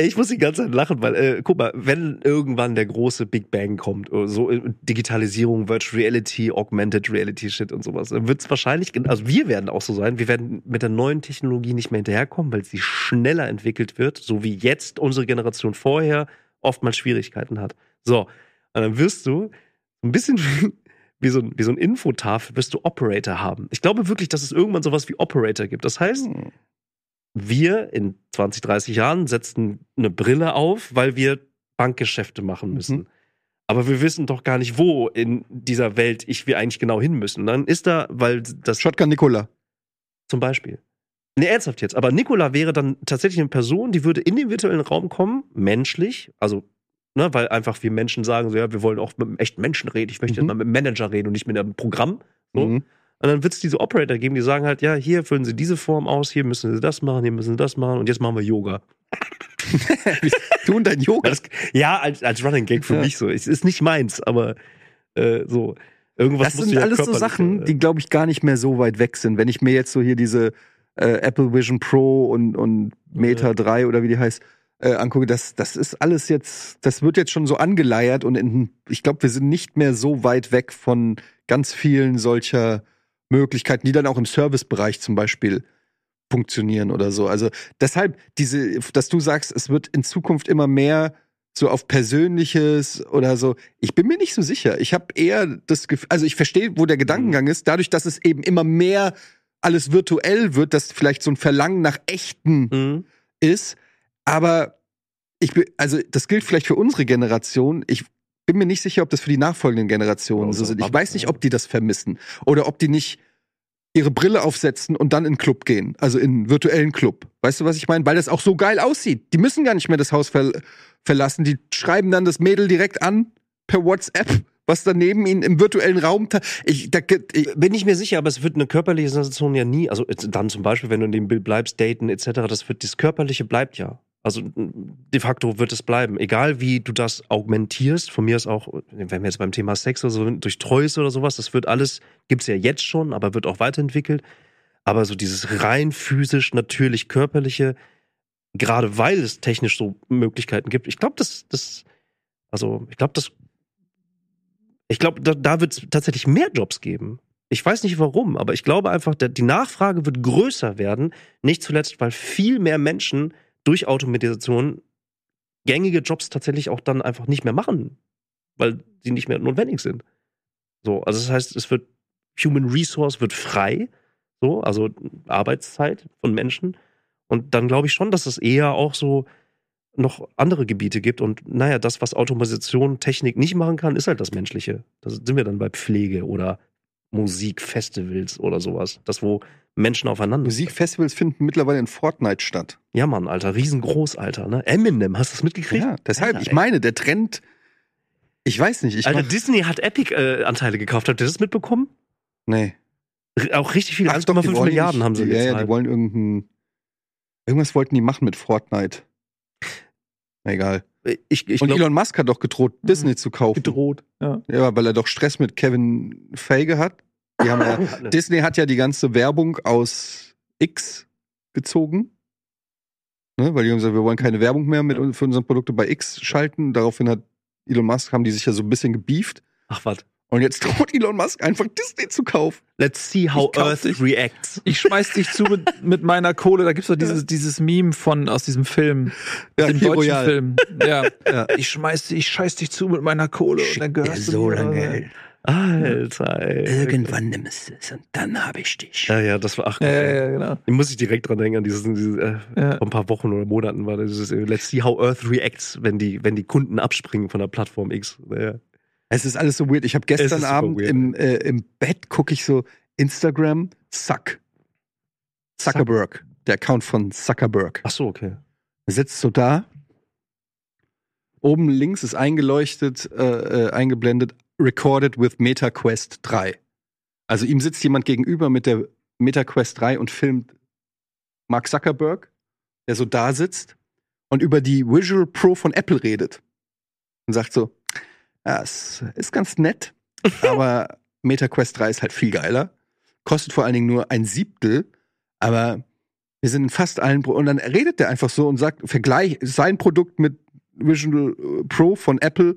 Ich muss die ganze Zeit lachen, weil, äh, guck mal, wenn irgendwann der große Big Bang kommt, oder so äh, Digitalisierung, Virtual Reality, Augmented Reality Shit und sowas, wird es wahrscheinlich, also wir werden auch so sein, wir werden mit der neuen Technologie nicht mehr hinterherkommen, weil sie schneller entwickelt wird, so wie jetzt unsere Generation vorher oftmals Schwierigkeiten hat. So, und dann wirst du ein bisschen [laughs] wie, so, wie so ein Infotafel, wirst du Operator haben. Ich glaube wirklich, dass es irgendwann sowas wie Operator gibt. Das heißt, Hm. Wir in 20, 30 Jahren setzen eine Brille auf, weil wir Bankgeschäfte machen müssen. Mhm. Aber wir wissen doch gar nicht, wo in dieser Welt ich wir eigentlich genau hin müssen. Und dann ist da, weil das Shotgun Nicola. zum Beispiel. Nee, ernsthaft jetzt. Aber Nikola wäre dann tatsächlich eine Person, die würde in den virtuellen Raum kommen, menschlich, also, ne, weil einfach wir Menschen sagen, so, ja, wir wollen auch mit einem echten Menschen reden. Ich möchte Mhm. jetzt mal mit einem Manager reden und nicht mit einem Programm. So. Mhm. Und dann wird es diese Operator geben, die sagen halt, ja, hier füllen Sie diese Form aus, hier müssen Sie das machen, hier müssen Sie das machen und jetzt machen wir Yoga. Du und dein Yoga. Das, ja, als, als Running Gag für Ja. mich so. Es ist nicht meins, aber äh, so. Irgendwas Das sind ja alles so Sachen, äh, die, glaube ich, gar nicht mehr so weit weg sind. Wenn ich mir jetzt so hier diese äh, Apple Vision Pro und, und Meta Ja. 3 oder wie die heißt, äh, angucke, das, das ist alles jetzt, das wird jetzt schon so angeleiert und in, ich glaube, wir sind nicht mehr so weit weg von ganz vielen solcher Möglichkeiten, die dann auch im Servicebereich zum Beispiel funktionieren oder so. Also deshalb diese, dass du sagst, es wird in Zukunft immer mehr so auf Persönliches oder so. Ich bin mir nicht so sicher. Ich habe eher das Gefühl, also ich verstehe, wo der Gedankengang ist, dadurch, dass es eben immer mehr alles virtuell wird, dass vielleicht so ein Verlangen nach echten Mhm. ist. Aber ich bin, also das gilt vielleicht für unsere Generation. Ich bin mir nicht sicher, ob das für die nachfolgenden Generationen so sind. Ich weiß nicht, ob die das vermissen oder ob die nicht ihre Brille aufsetzen und dann in den Club gehen, also in einen virtuellen Club. Weißt du, was ich meine? Weil das auch so geil aussieht. Die müssen gar nicht mehr das Haus ver verlassen. Die schreiben dann das Mädel direkt an per WhatsApp, was dann neben ihnen im virtuellen Raum. Ich, da, ich, Bin ich mir sicher, aber es wird eine körperliche Sensation ja nie, also dann zum Beispiel, wenn du in dem Bild bleibst, daten etc., das wird, das Körperliche bleibt ja. Also de facto wird es bleiben. Egal wie du das augmentierst, von mir ist auch, wenn wir jetzt beim Thema Sex oder so, durch Treus oder sowas, das wird alles, gibt's ja jetzt schon, aber wird auch weiterentwickelt. Aber so dieses rein physisch, natürlich körperliche, gerade weil es technisch so Möglichkeiten gibt, ich glaube, das, das, also ich glaube, das, ich glaube, da, da wird es tatsächlich mehr Jobs geben. Ich weiß nicht warum, aber ich glaube einfach, der, die Nachfrage wird größer werden. Nicht zuletzt, weil viel mehr Menschen durch Automatisation gängige Jobs tatsächlich auch dann einfach nicht mehr machen, weil sie nicht mehr notwendig sind. So, also das heißt, es wird Human Resource wird frei, so, also Arbeitszeit von Menschen. Und dann glaube ich schon, dass es eher auch so noch andere Gebiete gibt. Und naja, das, was Automatisation, Technik nicht machen kann, ist halt das Menschliche. Da sind wir dann bei Pflege oder Musikfestivals oder sowas. Das, wo Menschen aufeinander. Musikfestivals finden mittlerweile in Fortnite statt. Ja, Mann, Alter, riesengroß, Alter. Ne? Eminem, hast du das mitgekriegt? Ja, deshalb, Alter, ich meine, der Trend, ich weiß nicht, ich Alter, Disney hat Epic-Anteile gekauft. Habt ihr das mitbekommen? nee. R auch richtig viel. Ach doch, die 1,5 wollen Milliarden nicht, haben sie die, ja, ja, gezahlt. die wollen irgendein, irgendwas wollten die machen mit Fortnite. Na, Egal. ich, ich Und glaube, Elon Musk hat doch gedroht, Disney zu kaufen. Gedroht. Ja. Ja, weil er doch Stress mit Kevin Feige hat. Die haben ja, [laughs] Disney hat ja die ganze Werbung aus X gezogen. Ne, weil die haben gesagt, wir wollen keine Werbung mehr mit, für unsere Produkte bei X schalten. Daraufhin hat Elon Musk, haben die sich ja so ein bisschen gebieft. ach was. Und jetzt droht Elon Musk einfach Disney zu kaufen. Let's see how Earth dich. reacts. Ich schmeiß dich zu mit, mit meiner Kohle. Da gibt's doch dieses, dieses Meme von aus diesem Film. Ja, aus dem deutschen Royale. Film. Ja. [laughs] Ja. Ich schmeiß dich, ich scheiß dich zu mit meiner Kohle. und dann gehörst du mir. Alter, ey. nimmst du es und dann habe ich dich. Ja, ja, das war, ach, Ja, ja, genau. Ich muss ich direkt dran denken, an dieses, dieses äh, Ja. vor ein paar Wochen oder Monaten war das dieses, äh, Let's see how Earth reacts, wenn die, wenn die Kunden abspringen von der Plattform X. Ja. Es ist alles so weird. Ich habe Es gestern Abend weird, im, äh, im Bett gucke ich so Instagram Zuck. Zuckerberg. Der Account von Zuckerberg. Ach so, okay. Er sitzt so da. Oben links ist eingeleuchtet, äh, äh, eingeblendet, recorded with MetaQuest 3. Also ihm sitzt jemand gegenüber mit der MetaQuest 3 und filmt Mark Zuckerberg, der so da sitzt und über die Visual Pro von Apple redet. Und sagt so, ja, es ist ganz nett, [laughs] aber MetaQuest 3 ist halt viel geiler. Kostet vor allen Dingen nur ein Siebtel, aber wir sind in fast allen Pro und dann redet der einfach so und sagt, vergleich sein Produkt mit Vision äh, Pro von Apple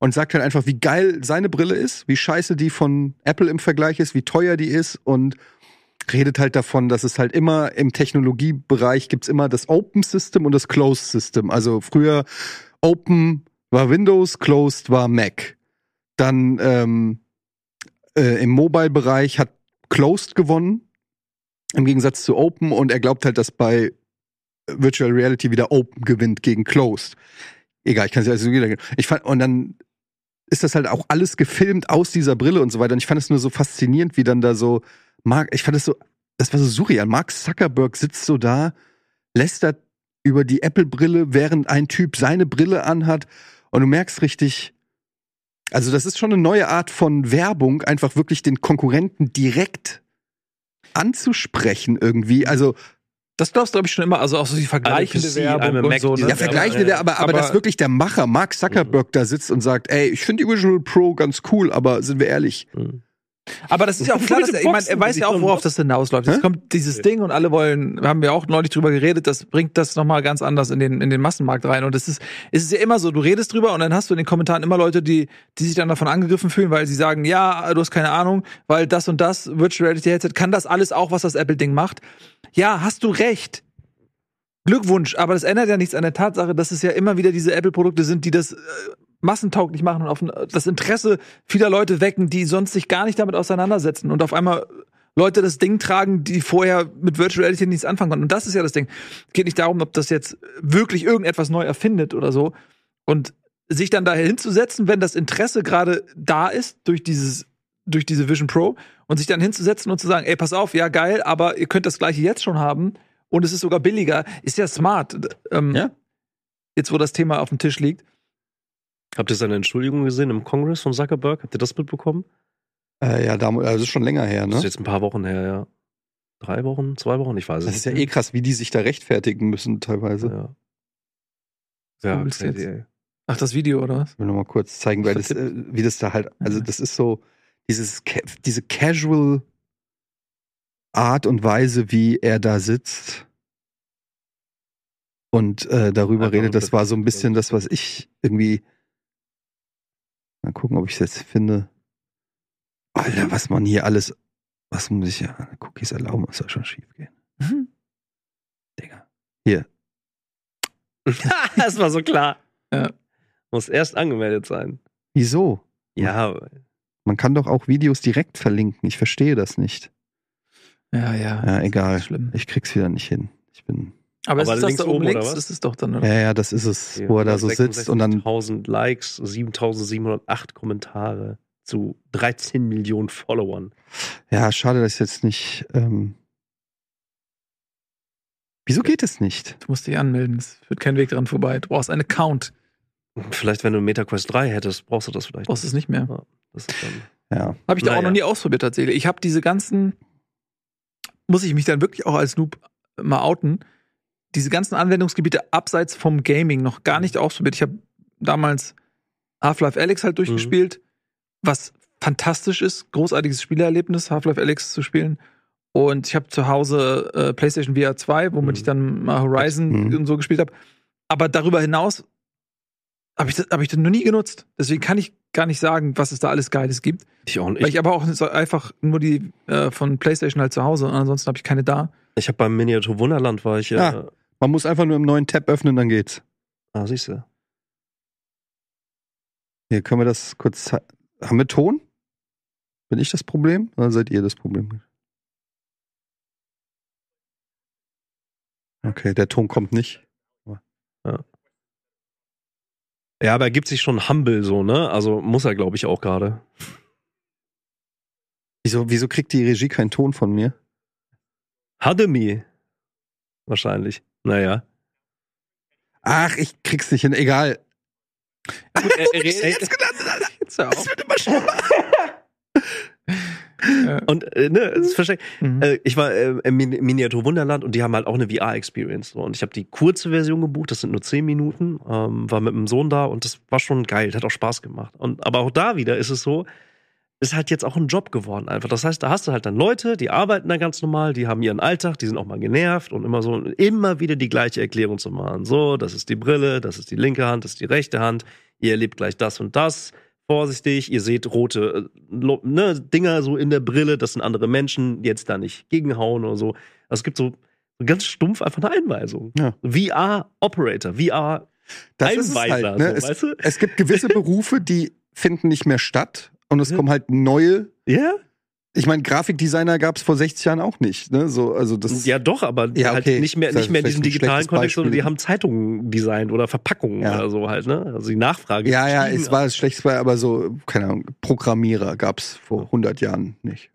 und sagt halt einfach, wie geil seine Brille ist, wie scheiße die von Apple im Vergleich ist, wie teuer die ist und redet halt davon, dass es halt immer im Technologiebereich gibt's immer das Open System und das Closed System. Also früher Open war Windows, Closed war Mac. Dann ähm, äh, im Mobile-Bereich hat Closed gewonnen, im Gegensatz zu Open. Und er glaubt halt, dass bei Virtual Reality wieder Open gewinnt gegen Closed. Egal, ich kann es also wieder. Ich fand, und dann ist das halt auch alles gefilmt aus dieser Brille und so weiter. Und ich fand es nur so faszinierend, wie dann da so Mark, ich fand es so, das war so surreal. Mark Zuckerberg sitzt so da, lästert über die Apple-Brille, während ein Typ seine Brille anhat. Und du merkst richtig, also das ist schon eine neue Art von Werbung, einfach wirklich den Konkurrenten direkt anzusprechen irgendwie. Also Das glaubst du, glaube ich, schon immer. Also auch so die vergleichende PC, Werbung und Mac so. Ne? ja, vergleichen ja, wir, aber, aber, aber- dass wirklich der Macher Mark Zuckerberg da sitzt und sagt, ey, ich finde die Visual Pro ganz cool, aber sind wir ehrlich, Mhm. Aber das ist ja auch klar, dass er, ich meine, er weiß ja auch, worauf das hinausläuft. Jetzt Hä? kommt dieses Ding und alle wollen, wir haben ja auch neulich drüber geredet, das bringt das nochmal ganz anders in den, in den Massenmarkt rein. Und es ist, es ist ja immer so, du redest drüber und dann hast du in den Kommentaren immer Leute, die, die sich dann davon angegriffen fühlen, weil sie sagen, ja, du hast keine Ahnung, weil das und das Virtual Reality Headset kann das alles auch, was das Apple-Ding macht. Ja, hast du recht. Glückwunsch, aber das ändert ja nichts an der Tatsache, dass es ja immer wieder diese Apple-Produkte sind, die das äh, massentauglich machen und auf das Interesse vieler Leute wecken, die sonst sich gar nicht damit auseinandersetzen und auf einmal Leute das Ding tragen, die vorher mit Virtual Reality nichts anfangen konnten. Und das ist ja das Ding. Geht nicht darum, ob das jetzt wirklich irgendetwas neu erfindet oder so. Und sich dann daher hinzusetzen, wenn das Interesse gerade da ist durch dieses durch diese Vision Pro und sich dann hinzusetzen und zu sagen, ey, pass auf, ja geil, aber ihr könnt das gleiche jetzt schon haben und es ist sogar billiger, ist ja smart. Ähm, Ja. Jetzt, wo das Thema auf dem Tisch liegt. Habt ihr seine Entschuldigung gesehen im Kongress von Zuckerberg? Habt ihr das mitbekommen? äh, ja, damals, also das ist schon länger her, Das ist ne? jetzt ein paar Wochen her, ja. Drei Wochen, zwei Wochen, ich weiß es Das ist nicht. ja eh krass, wie die sich da rechtfertigen müssen teilweise. Ja. Ja, crazy, jetzt? ey. Ach, das Video, oder was? Ich will noch mal kurz zeigen, weil das, äh, wie das da halt, also das ist so, dieses, diese casual Art und Weise, wie er da sitzt und äh, darüber redet, das war so ein bisschen das, was ich irgendwie, mal gucken, ob ich es jetzt finde. Alter, was man hier alles, was muss ich ja, Cookies erlauben, muss ja schon schief gehen. Mhm. Digga. Hier, [laughs] das war so klar. Ja. Muss erst angemeldet sein. wieso? Ja, Man kann doch auch Videos direkt verlinken, ich verstehe das nicht. Ja, ja. Ja, egal. ist schlimm. Ich krieg's wieder nicht hin. Ich bin. Aber, Aber ist das links da oben oben, oder links? was? Das ist doch dann, oder? Ja, ja, das ist es, wo er da so sitzt und dann. 1000 Likes, 7708 Kommentare zu 13 Millionen Followern. Ja, schade, dass ich jetzt nicht. Ähm, wieso geht es nicht? Du musst dich anmelden. Es führt kein Weg dran vorbei. Du brauchst einen Account. Vielleicht, wenn du MetaQuest 3 hättest, brauchst du das vielleicht. Du brauchst es nicht mehr. Ja, das ist dann Ja. Habe ich da auch Naja. noch nie ausprobiert tatsächlich. Ich habe diese ganzen, muss ich mich dann wirklich auch als Noob mal outen. Diese ganzen Anwendungsgebiete abseits vom Gaming noch gar nicht ausprobiert. Ich habe damals Half-Life Alyx halt durchgespielt, was fantastisch ist, großartiges Spielerlebnis, Half-Life Alyx zu spielen. Und ich habe zu Hause äh, PlayStation VR 2, womit Mhm. ich dann mal Horizon Mhm. und so gespielt habe. Aber darüber hinaus habe ich, das- hab ich das noch nie genutzt. Deswegen kann ich gar nicht sagen, was es da alles Geiles gibt. Ich auch Weil nicht. ich aber auch einfach nur die äh, von PlayStation halt zu Hause und ansonsten habe ich keine da. Ich habe beim Miniatur Wunderland war ich ja. Ah. Man muss einfach nur im neuen Tab öffnen, dann geht's. Ah, siehst du. Hier können wir das kurz. Haben wir Ton? Bin ich das Problem oder seid ihr das Problem? Okay, der Ton kommt nicht. Ja, aber er gibt sich schon humble so, ne? Also muss er, glaube ich, auch gerade. Wieso, wieso kriegt die Regie keinen Ton von mir? Hademi. Wahrscheinlich. Naja. Ach, ich krieg's nicht hin. Egal. Gut, er, er, Ey, jetzt gelandet, Alter. [laughs] jetzt hör auf. Das wird immer schlimmer. [laughs] Und, äh, ne, es ist versteckt. Mhm. Äh, ich war äh, im Min Miniatur Wunderland und die haben halt auch eine VR-Experience. So. Und ich habe die kurze Version gebucht, das sind nur 10 Minuten, ähm, war mit dem Sohn da und das war schon geil, hat auch Spaß gemacht. Und, aber auch da wieder ist es so, ist halt jetzt auch ein Job geworden einfach. Das heißt, da hast du halt dann Leute, die arbeiten da ganz normal, die haben ihren Alltag, die sind auch mal genervt und immer so, immer wieder die gleiche Erklärung zu machen. So, das ist die Brille, das ist die linke Hand, das ist die rechte Hand, ihr erlebt gleich das und das. Vorsichtig, ihr seht rote äh, ne, Dinger so in der Brille, das sind andere Menschen, jetzt da nicht gegenhauen oder so. Also es gibt so, ganz stumpf einfach eine Einweisung. Ja. VR-Operator, VR Das ist es Einweiser, halt, ne? so, weißt du? es, es gibt gewisse Berufe, die finden nicht mehr statt und es Ja. kommen halt neue. Ja? Ich meine, Grafikdesigner gab es vor 60 Jahren auch nicht. Ne? So, also das, Ja, doch, aber Ja, halt okay. nicht mehr, Das nicht mehr in diesem digitalen Kontext, sondern die haben Zeitungen designt oder Verpackungen Ja. oder so halt, ne? Also die Nachfrage. ja, ja, es war schlecht, aber so, keine Ahnung, Programmierer gab es vor 100 Jahren nicht.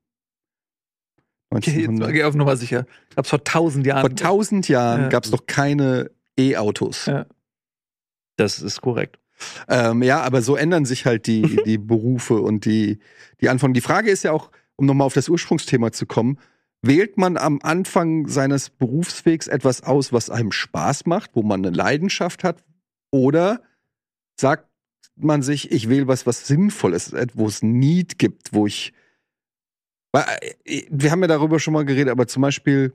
Okay, jetzt 1900. geh auf Nummer sicher. Ich hab's vor tausend Jahren. Vor 1000 Jahren Ja. gab es noch keine E-Autos. Ja. Das ist korrekt. Ähm, ja, aber so ändern sich halt die, die Berufe und die, die Anforderungen. Die Frage ist ja auch, um nochmal auf das Ursprungsthema zu kommen, wählt man am Anfang seines Berufswegs etwas aus, was einem Spaß macht, wo man eine Leidenschaft hat, oder sagt man sich, ich wähle was, was sinnvoll ist, wo es Need gibt, wo ich. Äh, Wir haben ja darüber schon mal geredet, aber zum Beispiel,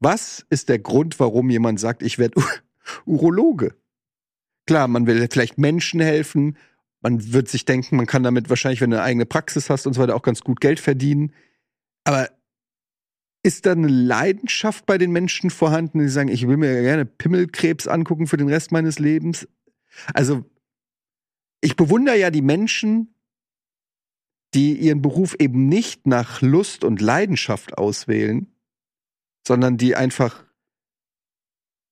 was ist der Grund, warum jemand sagt, ich werde [laughs] Urologe? Klar, man will vielleicht Menschen helfen. Man wird sich denken, man kann damit wahrscheinlich, wenn du eine eigene Praxis hast und so weiter, auch ganz gut Geld verdienen. Aber ist da eine Leidenschaft bei den Menschen vorhanden, die sagen, ich will mir gerne Pimmelkrebs angucken für den Rest meines Lebens? Also, ich bewundere ja die Menschen, die ihren Beruf eben nicht nach Lust und Leidenschaft auswählen, sondern die einfach,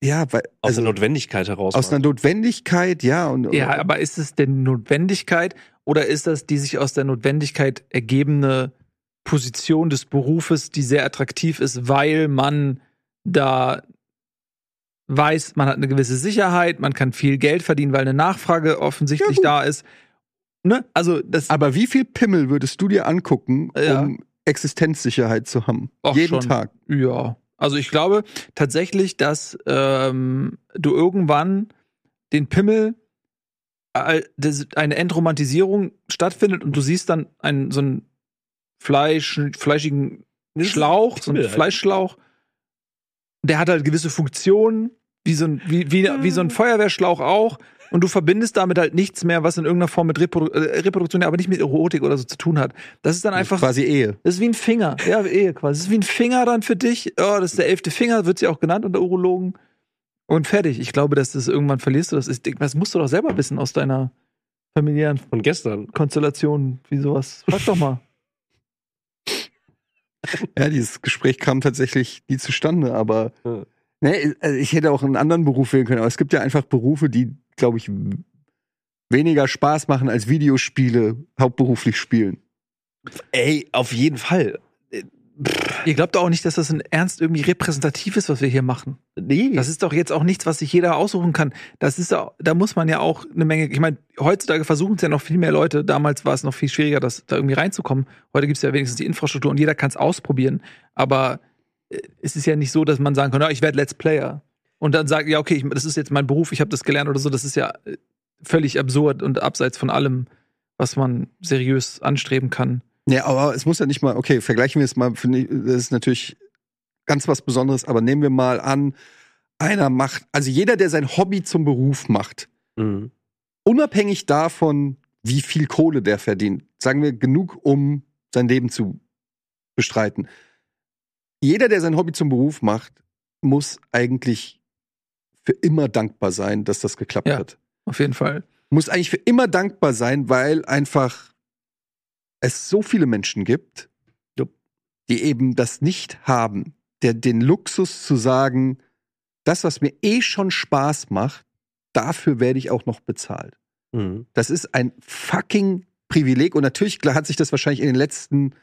ja, weil, Aus also der Notwendigkeit heraus. aus einer Notwendigkeit, ja. Und, Ja, aber ist es denn Notwendigkeit oder ist das die sich aus der Notwendigkeit ergebene Position des Berufes, die sehr attraktiv ist, weil man da weiß, man hat eine gewisse Sicherheit, man kann viel Geld verdienen, weil eine Nachfrage offensichtlich Ja, da ist. Ne? Also das Aber wie viel Pimmel würdest du dir angucken, Ja. um Existenzsicherheit zu haben? Auch Jeden schon. Tag. Ja, also ich glaube tatsächlich, dass ähm, du irgendwann den Pimmel äh, das- eine Entromantisierung stattfindet und du siehst dann einen so einen Fleisch, fleischigen Schlauch, so einen halt. Fleischschlauch. Der hat halt gewisse Funktionen, wie so ein, wie, wie, wie so ein Feuerwehrschlauch auch. Und du verbindest damit halt nichts mehr, was in irgendeiner Form mit Reprodu äh, Reproduktion, aber nicht mit Erotik oder so zu tun hat. Das ist dann einfach Quasi Ehe. das ist wie ein Finger. Ja, Ehe quasi. Das ist wie ein Finger dann für dich. Ja, das ist der elfte Finger, wird sie auch genannt unter Urologen. Und fertig. Ich glaube, dass das irgendwann verlierst du das. Ist, das musst du doch selber wissen aus deiner familiären Von gestern. Konstellation, wie sowas. Frag doch mal. [laughs] Ja, dieses Gespräch kam tatsächlich nie zustande, aber Ja. ne, also ich hätte auch einen anderen Beruf wählen können. Aber es gibt ja einfach Berufe, die, glaube ich, weniger Spaß machen als Videospiele hauptberuflich spielen. Ey, auf jeden Fall. Ihr glaubt doch auch nicht, dass das ein ernst irgendwie repräsentativ ist, was wir hier machen. Nee. Das ist doch jetzt auch nichts, was sich jeder aussuchen kann. Das ist auch, da muss man ja auch eine Menge, ich meine, heutzutage versuchen es ja noch viel mehr Leute. Damals war es noch viel schwieriger, das, da irgendwie reinzukommen. Heute gibt es ja wenigstens die Infrastruktur und jeder kann es ausprobieren. Aber äh, es ist ja nicht so, dass man sagen kann, ja, ich werde Let's Player. Und dann sagt, ja, okay, ich, das ist jetzt mein Beruf, ich habe das gelernt oder so, das ist ja äh, völlig absurd und abseits von allem, was man seriös anstreben kann. Ja, aber es muss ja nicht mal, okay, vergleichen wir es mal, finde ich, das ist natürlich ganz was Besonderes, aber nehmen wir mal an, einer macht, also jeder, der sein Hobby zum Beruf macht, Mhm. unabhängig davon, wie viel Kohle der verdient, sagen wir genug, um sein Leben zu bestreiten. Jeder, der sein Hobby zum Beruf macht, muss eigentlich für immer dankbar sein, dass das geklappt Ja. hat. Auf jeden Fall. Muss eigentlich für immer dankbar sein, weil einfach es so viele Menschen gibt, die eben das nicht haben, der den Luxus zu sagen, das, was mir eh schon Spaß macht, dafür werde ich auch noch bezahlt. Mhm. Das ist ein fucking Privileg und natürlich klar, hat sich das wahrscheinlich in den letzten,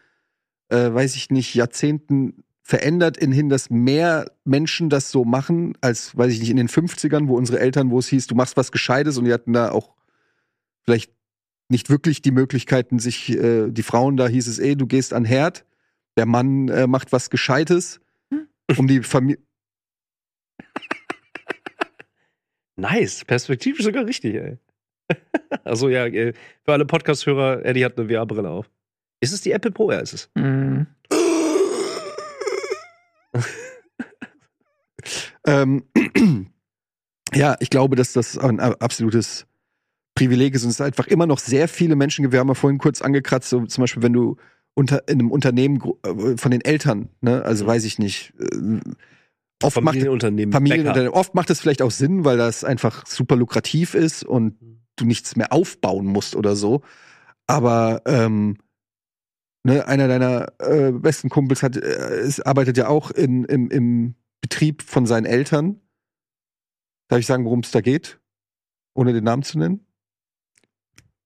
äh, weiß ich nicht, Jahrzehnten verändert in hin, dass mehr Menschen das so machen, als, weiß ich nicht, in den 50ern, wo unsere Eltern, wo es hieß, du machst was Gescheites und die hatten da auch vielleicht nicht wirklich die Möglichkeiten, sich, äh, die Frauen, da hieß es, ey, du gehst an Herd, der Mann äh, macht was Gescheites, um die Familie. Nice, perspektivisch sogar richtig, ey. [laughs] also ja, äh, für alle Podcast-Hörer, Eddie hat eine VR-Brille auf. Ist es die Apple Pro? Ja, ist es. Mhm. [laughs] Ähm, [clears throat] ja, ich glaube, dass das ein absolutes Privileg ist und es einfach immer noch sehr viele Menschen gibt. Wir haben ja vorhin kurz angekratzt, so zum Beispiel, wenn du unter, in einem Unternehmen äh, von den Eltern, ne, also weiß ich nicht, äh, oft macht Familienunternehmen. Familienunternehmen, oft macht es vielleicht auch Sinn, weil das einfach super lukrativ ist und Mhm. du nichts mehr aufbauen musst oder so. Aber ähm, ne, einer deiner äh, besten Kumpels hat, äh, ist, arbeitet ja auch in, im, im Betrieb von seinen Eltern. Darf ich sagen, worum es da geht? Ohne den Namen zu nennen?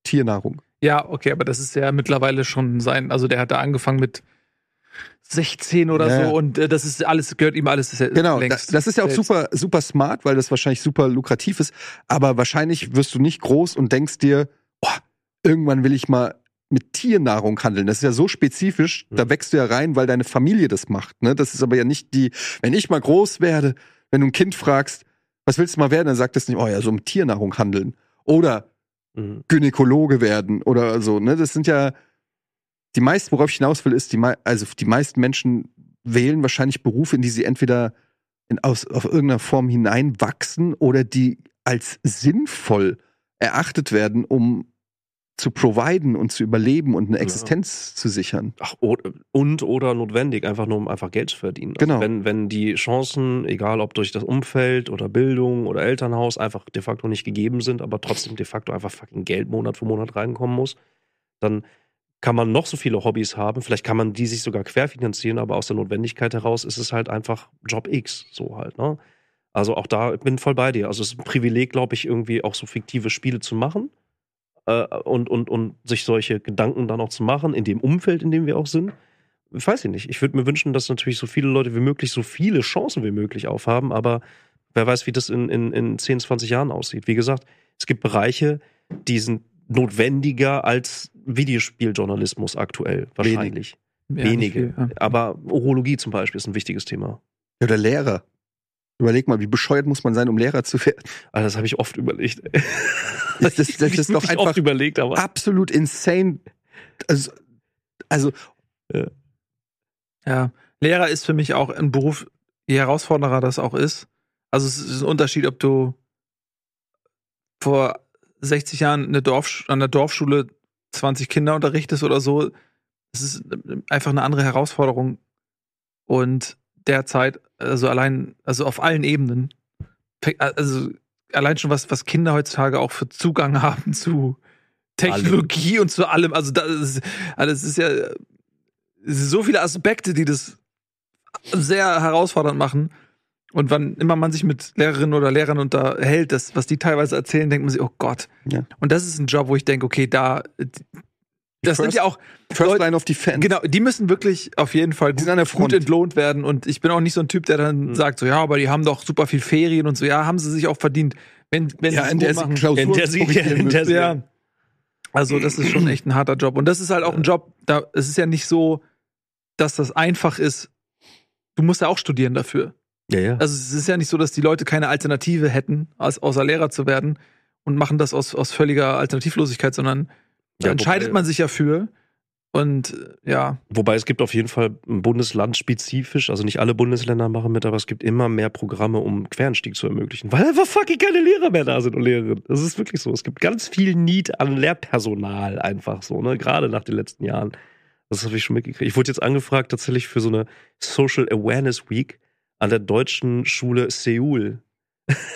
Tiernahrung. Ja, okay, aber das ist ja mittlerweile schon sein, also der hat da angefangen mit 16 oder Ja. so und äh, das ist alles, gehört ihm alles Genau, da, längst. das ist ja auch selbst. super, super smart, weil das wahrscheinlich super lukrativ ist. Aber wahrscheinlich wirst du nicht groß und denkst dir, oh, irgendwann will ich mal mit Tiernahrung handeln. Das ist ja so spezifisch, da wächst du ja rein, weil deine Familie das macht. Ne? Das ist aber ja nicht die, wenn ich mal groß werde, wenn du ein Kind fragst, was willst du mal werden, dann sagt es nicht, oh ja, so mit Tiernahrung handeln. Oder Mhm. Gynäkologe werden oder so. Ne? Das sind ja die meisten, worauf ich hinaus will, ist, die, also die meisten Menschen wählen wahrscheinlich Berufe, in die sie entweder in, aus, auf irgendeiner Form hineinwachsen oder die als sinnvoll erachtet werden, um zu providen und zu überleben und eine Ja. Existenz zu sichern. Ach, und oder notwendig, einfach nur um einfach Geld zu verdienen. Also Genau. wenn, wenn die Chancen, egal ob durch das Umfeld oder Bildung oder Elternhaus, einfach de facto nicht gegeben sind, aber trotzdem de facto einfach fucking Geld Monat für Monat reinkommen muss, dann kann man noch so viele Hobbys haben, vielleicht kann man die sich sogar querfinanzieren, aber aus der Notwendigkeit heraus ist es halt einfach Job X, so halt, ne? Also auch da ich bin voll bei dir. Also es ist ein Privileg, glaube ich, irgendwie auch so fiktive Spiele zu machen äh, und, und, und sich solche Gedanken dann auch zu machen, in dem Umfeld, in dem wir auch sind. Ich weiß ich nicht. Ich würde mir wünschen, dass natürlich so viele Leute wie möglich so viele Chancen wie möglich aufhaben, aber wer weiß, wie das in, in, in 10, 20 Jahren aussieht. Wie gesagt, es gibt Bereiche, die sind notwendiger als Videospieljournalismus aktuell, wahrscheinlich. Ja, nicht Wenige. viel, ja. Aber Urologie zum Beispiel ist ein wichtiges Thema. Oder Lehrer. Überleg mal, wie bescheuert muss man sein, um Lehrer zu werden? Also das habe ich oft überlegt. Das, [laughs] das, das ist doch einfach oft überlegt, aber absolut insane. Also, also Ja, Lehrer ist für mich auch ein Beruf, je herausfordernder das auch ist. Also es ist ein Unterschied, ob du vor 60 Jahren in der Dorf, an der Dorfschule 20 Kinder unterrichtest oder so. Es ist einfach eine andere Herausforderung. Und derzeit, also allein, also auf allen Ebenen, also allein schon was, was Kinder heutzutage auch für Zugang [laughs] haben zu Technologie und zu allem. Also das ist, also das ist ja es sind so viele Aspekte, die das sehr herausfordernd machen. Und wann immer man sich mit Lehrerinnen oder Lehrern unterhält, das, was die teilweise erzählen, denkt man sich, oh Gott. Ja. Und das ist ein Job, wo ich denke, okay, da, das sind First- ja auch, First Leute- Line of Defense. genau, die müssen wirklich auf jeden Fall Die gut, sind an der gut Front. entlohnt werden. Und ich bin auch nicht so ein Typ, der dann Mhm. sagt, so, ja, aber die haben doch super viel Ferien und so, ja, haben sie sich auch verdient. Wenn, wenn Ja, sie in der machen. In der sie- [laughs] in der sie- Ja. Also, das ist schon [clears throat] echt ein harter Job. Und das ist halt auch ein Job, da, es ist ja nicht so, dass das einfach ist. Du musst ja auch studieren dafür. Ja, ja. Also es ist ja nicht so, dass die Leute keine Alternative hätten, als außer Lehrer zu werden und machen das aus, aus völliger Alternativlosigkeit, sondern da Ja, entscheidet wobei- man sich ja für. Und äh, ja, Wobei es gibt auf jeden Fall Bundesland spezifisch, also nicht alle Bundesländer machen mit, aber es gibt immer mehr Programme, um Quereinstieg zu ermöglichen, weil einfach fucking keine Lehrer mehr da sind und Lehrerinnen. Das ist wirklich so. Es gibt ganz viel Need an Lehrpersonal einfach so, ne? Gerade nach den letzten Jahren. Das habe ich schon mitgekriegt. Ich wurde jetzt angefragt tatsächlich für so eine Social Awareness Week an der deutschen Schule Seoul.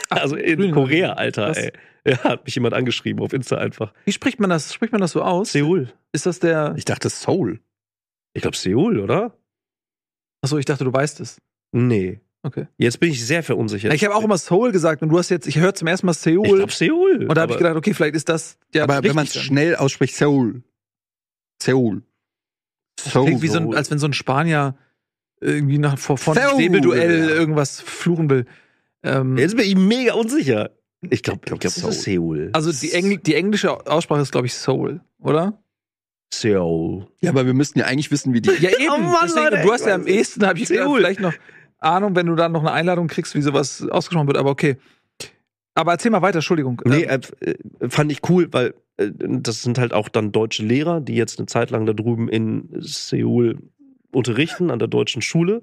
Also in Grünland. Korea, Alter, Was? ey. [laughs] Ja, hat mich jemand angeschrieben auf Insta einfach. wie spricht man das? Spricht man das so aus? Seoul. Ist das der. Ich dachte Soul. Ich glaube Seoul, oder? Achso, ich dachte, du weißt es. Nee. Okay. Jetzt bin ich sehr verunsichert. Ich habe auch immer Seoul gesagt und du hast jetzt, ich höre zum ersten Mal Ich Seoul. glaube Seoul. und da habe ich gedacht, okay, vielleicht ist das ja Aber wenn man es schnell ausspricht, Seoul. Seoul. Soul. Klingt wie so ein, Seoul. als wenn so ein Spanier irgendwie nach vor von Seoul. Säbelduell irgendwas fluchen will. Ähm, Jetzt bin ich mega unsicher. Ich glaube, ich glaub, glaub, das ist Seoul. also die, Engl die englische Aussprache ist, glaube ich, Soul, oder? Seoul. Ja, aber wir müssten ja eigentlich wissen, wie die. Ja, eben. [laughs] Oh Mann, Deswegen, Leute, du hast ich ja am ehesten, habe ich Seoul. vielleicht noch Ahnung, wenn du dann noch eine Einladung kriegst, wie sowas ausgesprochen wird, aber okay. Aber erzähl mal weiter, Entschuldigung. Nee, Ähm, äh, äh, fand ich cool, weil äh, das sind halt auch dann deutsche Lehrer, die jetzt eine Zeit lang da drüben in Seoul unterrichten, an der deutschen Schule.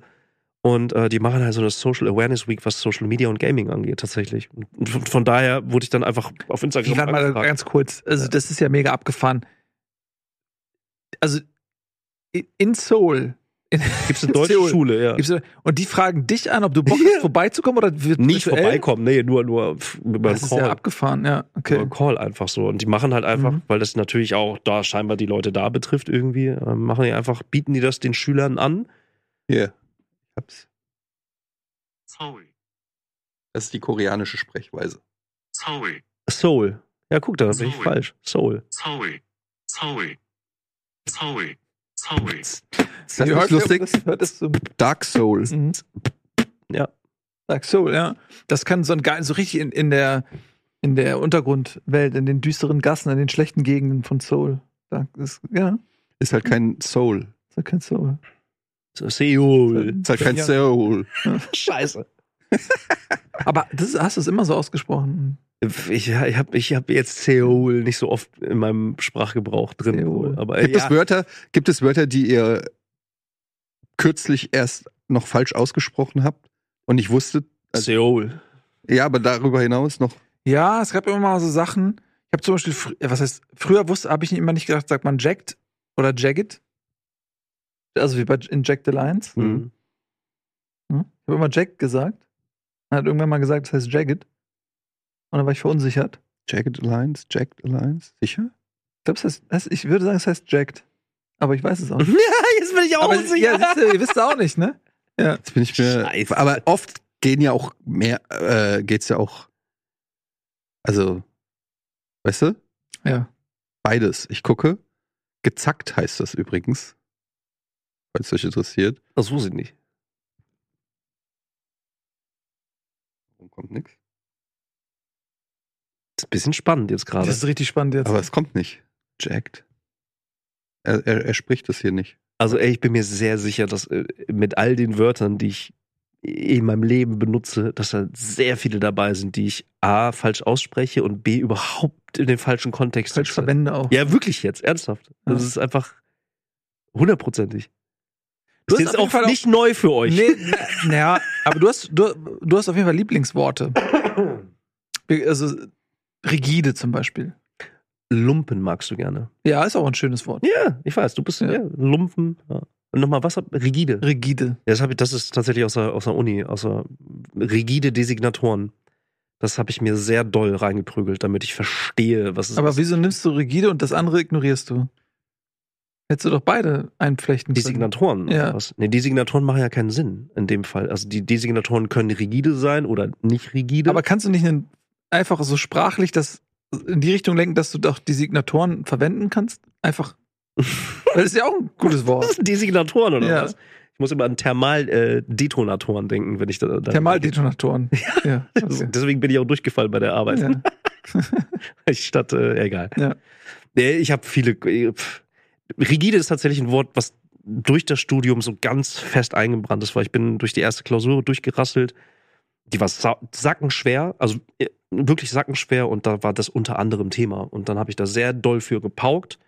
Und äh, die machen halt so eine Social Awareness Week, was Social Media und Gaming angeht, tatsächlich. Und von, daher wurde ich dann einfach auf Instagram ich warte mal angefragt. ganz kurz. Also, das ist ja mega abgefahren. Also, in Seoul. In, [laughs] Gibt's eine deutsche Seoul. Schule, ja. Gibt's, und die fragen dich an, ob du Bock Ja. hast, [laughs] vorbeizukommen oder wird Nicht virtuell? vorbeikommen, nee, nur, nur über einen Das ist ja Call. abgefahren, ja. Über Okay. einen Call einfach so. Und die machen halt einfach, Mhm. weil das natürlich auch da scheinbar die Leute da betrifft irgendwie, äh, machen die einfach, bieten die das den Schülern an. Hier hab's. Seoul. Das ist die koreanische Sprechweise. Seoul. Seoul. Ja, guck, da bin ich falsch. Seoul. Seoul. Seoul. Seoul. Seoul. Das, das ist lustig. Das so. Dark Soul. Mhm. Ja. Dark Soul, ja. Das kann so ein geil, so richtig in, in der in der Untergrundwelt, in den düsteren Gassen, in den schlechten Gegenden von Soul. Das, ja. Ist halt kein Soul. Ist halt kein Soul. So, Seoul. Ist halt kein Ja. Soul. [laughs] Scheiße. [laughs] Aber das hast du es immer so ausgesprochen. Ich, ich habe ich hab jetzt Seoul nicht so oft in meinem Sprachgebrauch drin. Seoul. Aber Gibt, ja, es Wörter, gibt es Wörter, die ihr kürzlich erst noch falsch ausgesprochen habt und nicht wusstet? Seoul. Ja, aber darüber hinaus noch. Ja, es gab immer mal so Sachen. Ich habe zum Beispiel, was heißt, früher wusste, habe ich immer nicht gedacht, sagt man jacked oder jagged. Also wie bei in Jack the Lions. Mhm. Hm? Ich habe immer Jack gesagt. Dann hat irgendwann mal gesagt, das heißt jagged. Und dann war ich verunsichert. Jagged Alliance? Jagged Alliance? Sicher? Ich glaube, es heißt, ich würde sagen, es heißt jacked. Aber ich weiß es auch [laughs] nicht. Ja, jetzt bin ich auch Aber unsicher. ja, siehst du, ihr wisst auch nicht, ne? Ja. Jetzt bin ich mir. Scheiße. Aber oft gehen ja auch mehr, äh, geht's ja auch. Also, weißt du? Ja. Beides. Ich gucke. Gezackt heißt das übrigens. Falls euch interessiert. Das wusste ich nicht. Warum kommt nichts? Das ist ein bisschen spannend jetzt gerade. Das ist richtig spannend jetzt. Aber es kommt nicht. Jagged. Er, er, er spricht das hier nicht. Also ey, ich bin mir sehr sicher, dass äh, mit all den Wörtern, die ich in meinem Leben benutze, dass da sehr viele dabei sind, die ich A falsch ausspreche und B überhaupt in den falschen Kontext falsch setze. verwende auch. Ja, wirklich jetzt, ernsthaft. Das Ja. ist einfach hundertprozentig. Du ist jetzt auch Fall auch- nicht neu für euch. Nee, naja, aber du hast, du, du hast auf jeden Fall Lieblingsworte. [coughs] Also rigide zum Beispiel. Lumpen magst du gerne. Ja, ist auch ein schönes Wort. Ja, ich weiß, du bist Ja. ja. Lumpen. Ja. Und nochmal, was? Rigide. Rigide. Ja, das, ich, das ist tatsächlich aus der, aus der Uni, aus der rigide Designatoren. Das habe ich mir sehr doll reingeprügelt, damit ich verstehe, was es Aber ist. wieso nimmst du rigide und das andere ignorierst du? Hättest du doch beide einflechten können. Designatoren oder Ja. was? Nee, Designatoren machen ja keinen Sinn in dem Fall. Also die Designatoren können rigide sein oder nicht rigide. Aber kannst du nicht einen, einfach so sprachlich das in die Richtung lenken, dass du doch die Signatoren verwenden kannst? Einfach. [laughs] Das ist ja auch ein gutes Wort. [laughs] sind Designatoren oder Ja. was? Ich muss immer an Thermaldetonatoren denken, wenn ich da. da Thermaldetonatoren. [laughs] Ja. Also, okay. Deswegen bin ich auch durchgefallen bei der Arbeit. ja. Statt, äh, egal. Ja. Nee, ich habe viele. äh, Pff. Rigide ist tatsächlich ein Wort, was durch das Studium so ganz fest eingebrannt ist, weil ich bin durch die erste Klausur durchgerasselt. Die war sa sackenschwer, also äh, wirklich sackenschwer und da war das unter anderem Thema. Und dann habe ich da sehr doll für gepaukt.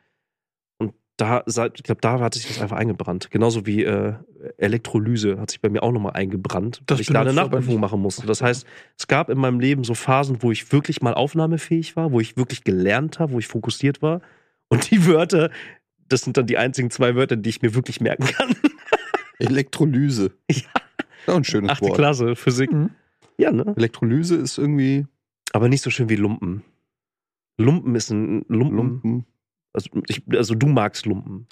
Und da, ich glaube, da hat sich das einfach eingebrannt. Genauso wie äh, Elektrolyse hat sich bei mir auch nochmal eingebrannt, Das weil ich da eine Nachprüfung machen musste. Das heißt, es gab in meinem Leben so Phasen, wo ich wirklich mal aufnahmefähig war, wo ich wirklich gelernt habe, wo ich fokussiert war. Und die Wörter, das sind dann die einzigen zwei Wörter, die ich mir wirklich merken kann. [laughs] Elektrolyse. Ja. Auch ein schönes Achte Wort. Klasse, Physik. Mhm. Ja, ne? Elektrolyse ist irgendwie Aber nicht so schön wie Lumpen. Lumpen ist ein Lumpen. Lumpen. Also, ich, also du magst Lumpen.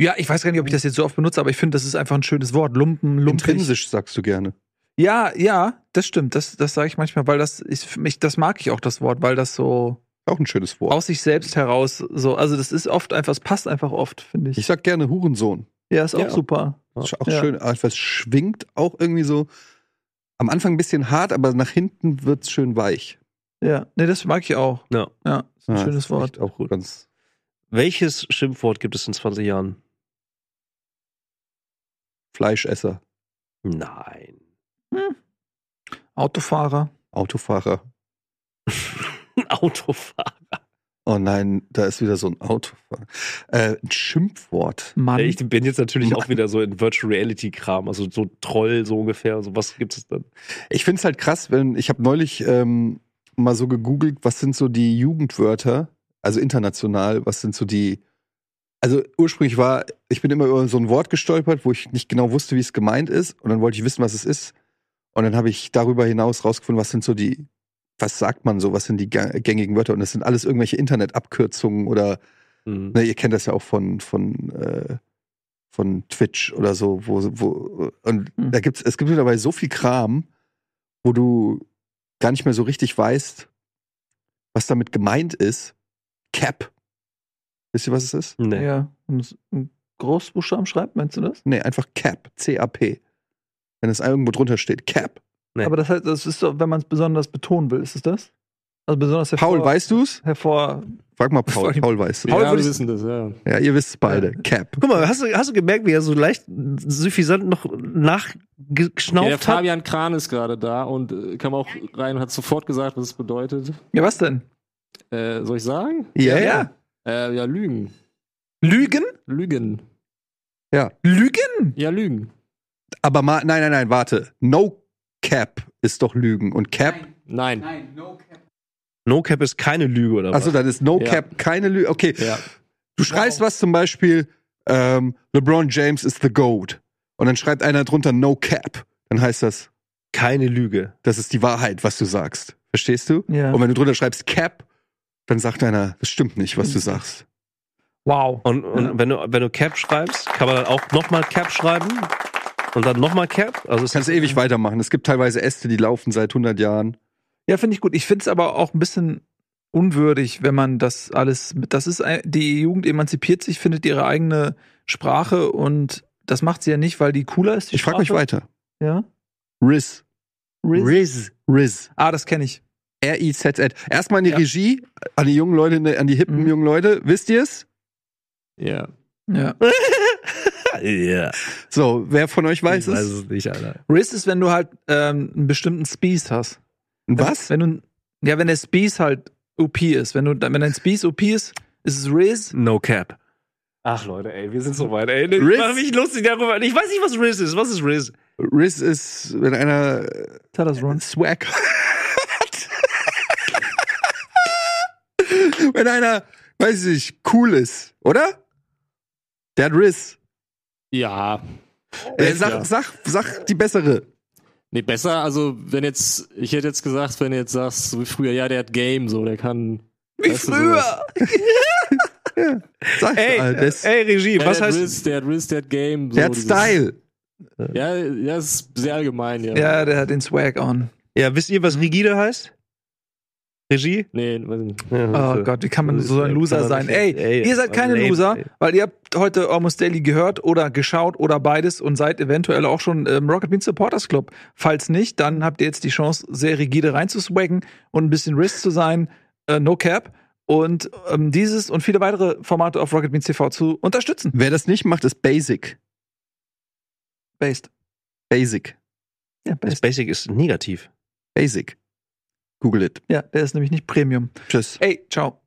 Ja, ich weiß gar nicht, ob ich das jetzt so oft benutze, aber ich finde, das ist einfach ein schönes Wort. Lumpen, lumpig. Intrinsisch sagst du gerne. Ja, ja, das stimmt. Das, das sage ich manchmal, weil das ist für mich, das mag ich auch das Wort, weil das so Auch ein schönes Wort. aus sich selbst heraus so, also das ist oft einfach, es passt einfach oft, finde ich. Ich sag gerne Hurensohn. Ja, ist auch Ja. super. Ist auch Ja. schön. aber Es schwingt auch irgendwie so am Anfang ein bisschen hart, aber nach hinten wird's schön weich. Ja, nee, das mag ich auch. Ja. Ja, ist ein Ja, schönes Wort. Auch gut. Ganz Welches Schimpfwort gibt es in 20 Jahren? Fleischesser, Nein. Autofahrer. Autofahrer. [laughs] Autofahrer. Oh nein, da ist wieder so ein Autofahrer. Äh, ein Schimpfwort. Mann. Ich bin jetzt natürlich auch Mann. wieder so in Virtual Reality Kram, also so Troll so ungefähr. So was gibt es dann? Ich find's halt krass, wenn ich habe neulich ähm, mal so gegoogelt, was sind so die Jugendwörter, also international, was sind so die also ursprünglich war, ich bin immer über so ein Wort gestolpert, wo ich nicht genau wusste, wie es gemeint ist und dann wollte ich wissen, was es ist und dann habe ich darüber hinaus rausgefunden, was sind so die was sagt man so, was sind die gängigen Wörter und das sind alles irgendwelche Internetabkürzungen oder Hm. Ne, ihr kennt das ja auch von, von, äh, von Twitch oder so, wo, wo und Hm. da gibt's, es gibt dabei so viel Kram, wo du gar nicht mehr so richtig weißt, was damit gemeint ist. Cap. Wisst ihr, was es ist? Nee. Ja, wenn es in Großbuchstaben schreibt, meinst du das? Nee, einfach Cap. C-A-P. Wenn es irgendwo drunter steht. Cap. Nee. Aber das heißt, das ist so, wenn man es besonders betonen will, ist es das? Also besonders hervor, Paul, weißt du's? hervor. Frag mal Paul. Paul weiß es. Paul ja, würde wir wissen das, ja. Ja, ihr wisst es beide. Cap. Guck mal, hast du, hast du gemerkt, wie er so leicht suffisant noch Ja, der nachgeschnauft hat? Fabian Kran ist gerade da und äh, kam auch rein und hat sofort gesagt, was es bedeutet. Ja, was denn? Äh, soll ich sagen? Ja, Ja. Äh, ja, Lügen. Lügen? Lügen. Lügen? Ja, Lügen. Aber mal, nein, nein, nein, warte. No Cap ist doch Lügen. Und Cap, Nein. No Cap ist keine Lüge, oder was? also dann ist No Ja. Cap keine Lüge. Okay, Ja. Du schreibst was zum Beispiel, ähm, LeBron James is the GOAT. Und dann schreibt einer drunter No Cap. Dann heißt das, keine Lüge. das ist die Wahrheit, was du sagst. Verstehst du? Ja. Und wenn du drunter schreibst Cap, dann sagt einer, das stimmt nicht, was du sagst. Wow. Und, und Ja. wenn, du, wenn du Cap schreibst, kann man dann auch nochmal Cap schreiben und dann nochmal Cap. Also Du es kannst ewig weitermachen. Es gibt teilweise Äste, die laufen seit 100 Jahren. Ja, finde ich gut. Ich finde es aber auch ein bisschen unwürdig, wenn man das alles mit. Das ist ein, die Jugend emanzipiert sich, findet ihre eigene Sprache und das macht sie ja nicht, weil die cooler ist. Die Ich frage mich weiter. Ja. Riz. Riz. Riz. Riz. Ah, das kenne ich. R-I-Z-Z. Erstmal an die Ja. Regie, an die jungen Leute, ne, an die hippen Mhm. jungen Leute. Wisst ihr es? Ja. Ja. [laughs] ja. So, wer von euch weiß ich weiß es? es nicht, Alter. Riz ist, wenn du halt ähm, einen bestimmten Spieß hast. Was? Wenn du, ja, wenn der Spieß halt OP ist. Wenn, du, wenn dein Spieß OP ist, ist es Riz. No Cap. Ach Leute, ey, wir sind so weit, ey. Ich Riz? mach mich lustig darüber. Ich weiß nicht, was Riz ist. Was ist Riz? Riz ist, wenn einer Tell us, Ron. Swag hat. [laughs] wenn einer, weiß ich, cool ist, oder? Der hat Riz. Ja. Äh, Ja. sag, sag, sag die bessere. Nee, besser, also wenn jetzt, ich hätte jetzt gesagt, wenn du jetzt sagst, so wie früher, ja, der hat Game, so, der kann. Wie früher. [laughs] Sag Ey, mal, das, ey, Regie, Ja, was der hat heißt. Riz, der hat Riz, der hat Game. So, der hat dieses- Style. Ja, ja, ist sehr allgemein, ja. Ja, der hat den Swag on. Ja, wisst ihr, was rigide heißt? Regie? Nee, weiß nicht. Ja, oh Gott, wie kann man so ein Loser sein? Ey, ey, ihr seid also keine lame, Loser, ey. weil ihr habt heute Almost Daily gehört oder geschaut oder beides und seid eventuell auch schon im Rocket Bean Supporters Club. Falls nicht, dann habt ihr jetzt die Chance, sehr rigide reinzuswaggen und ein bisschen Risk zu sein. Äh, no Cap. Und ähm, dieses und viele weitere Formate auf Rocket Beans TV zu unterstützen. Wer das nicht macht, ist Basic. Based. Basic. Ja, based. Das Basic ist negativ. Basic. Google it. Ja, der ist nämlich nicht Premium. Tschüss. Ey, ciao.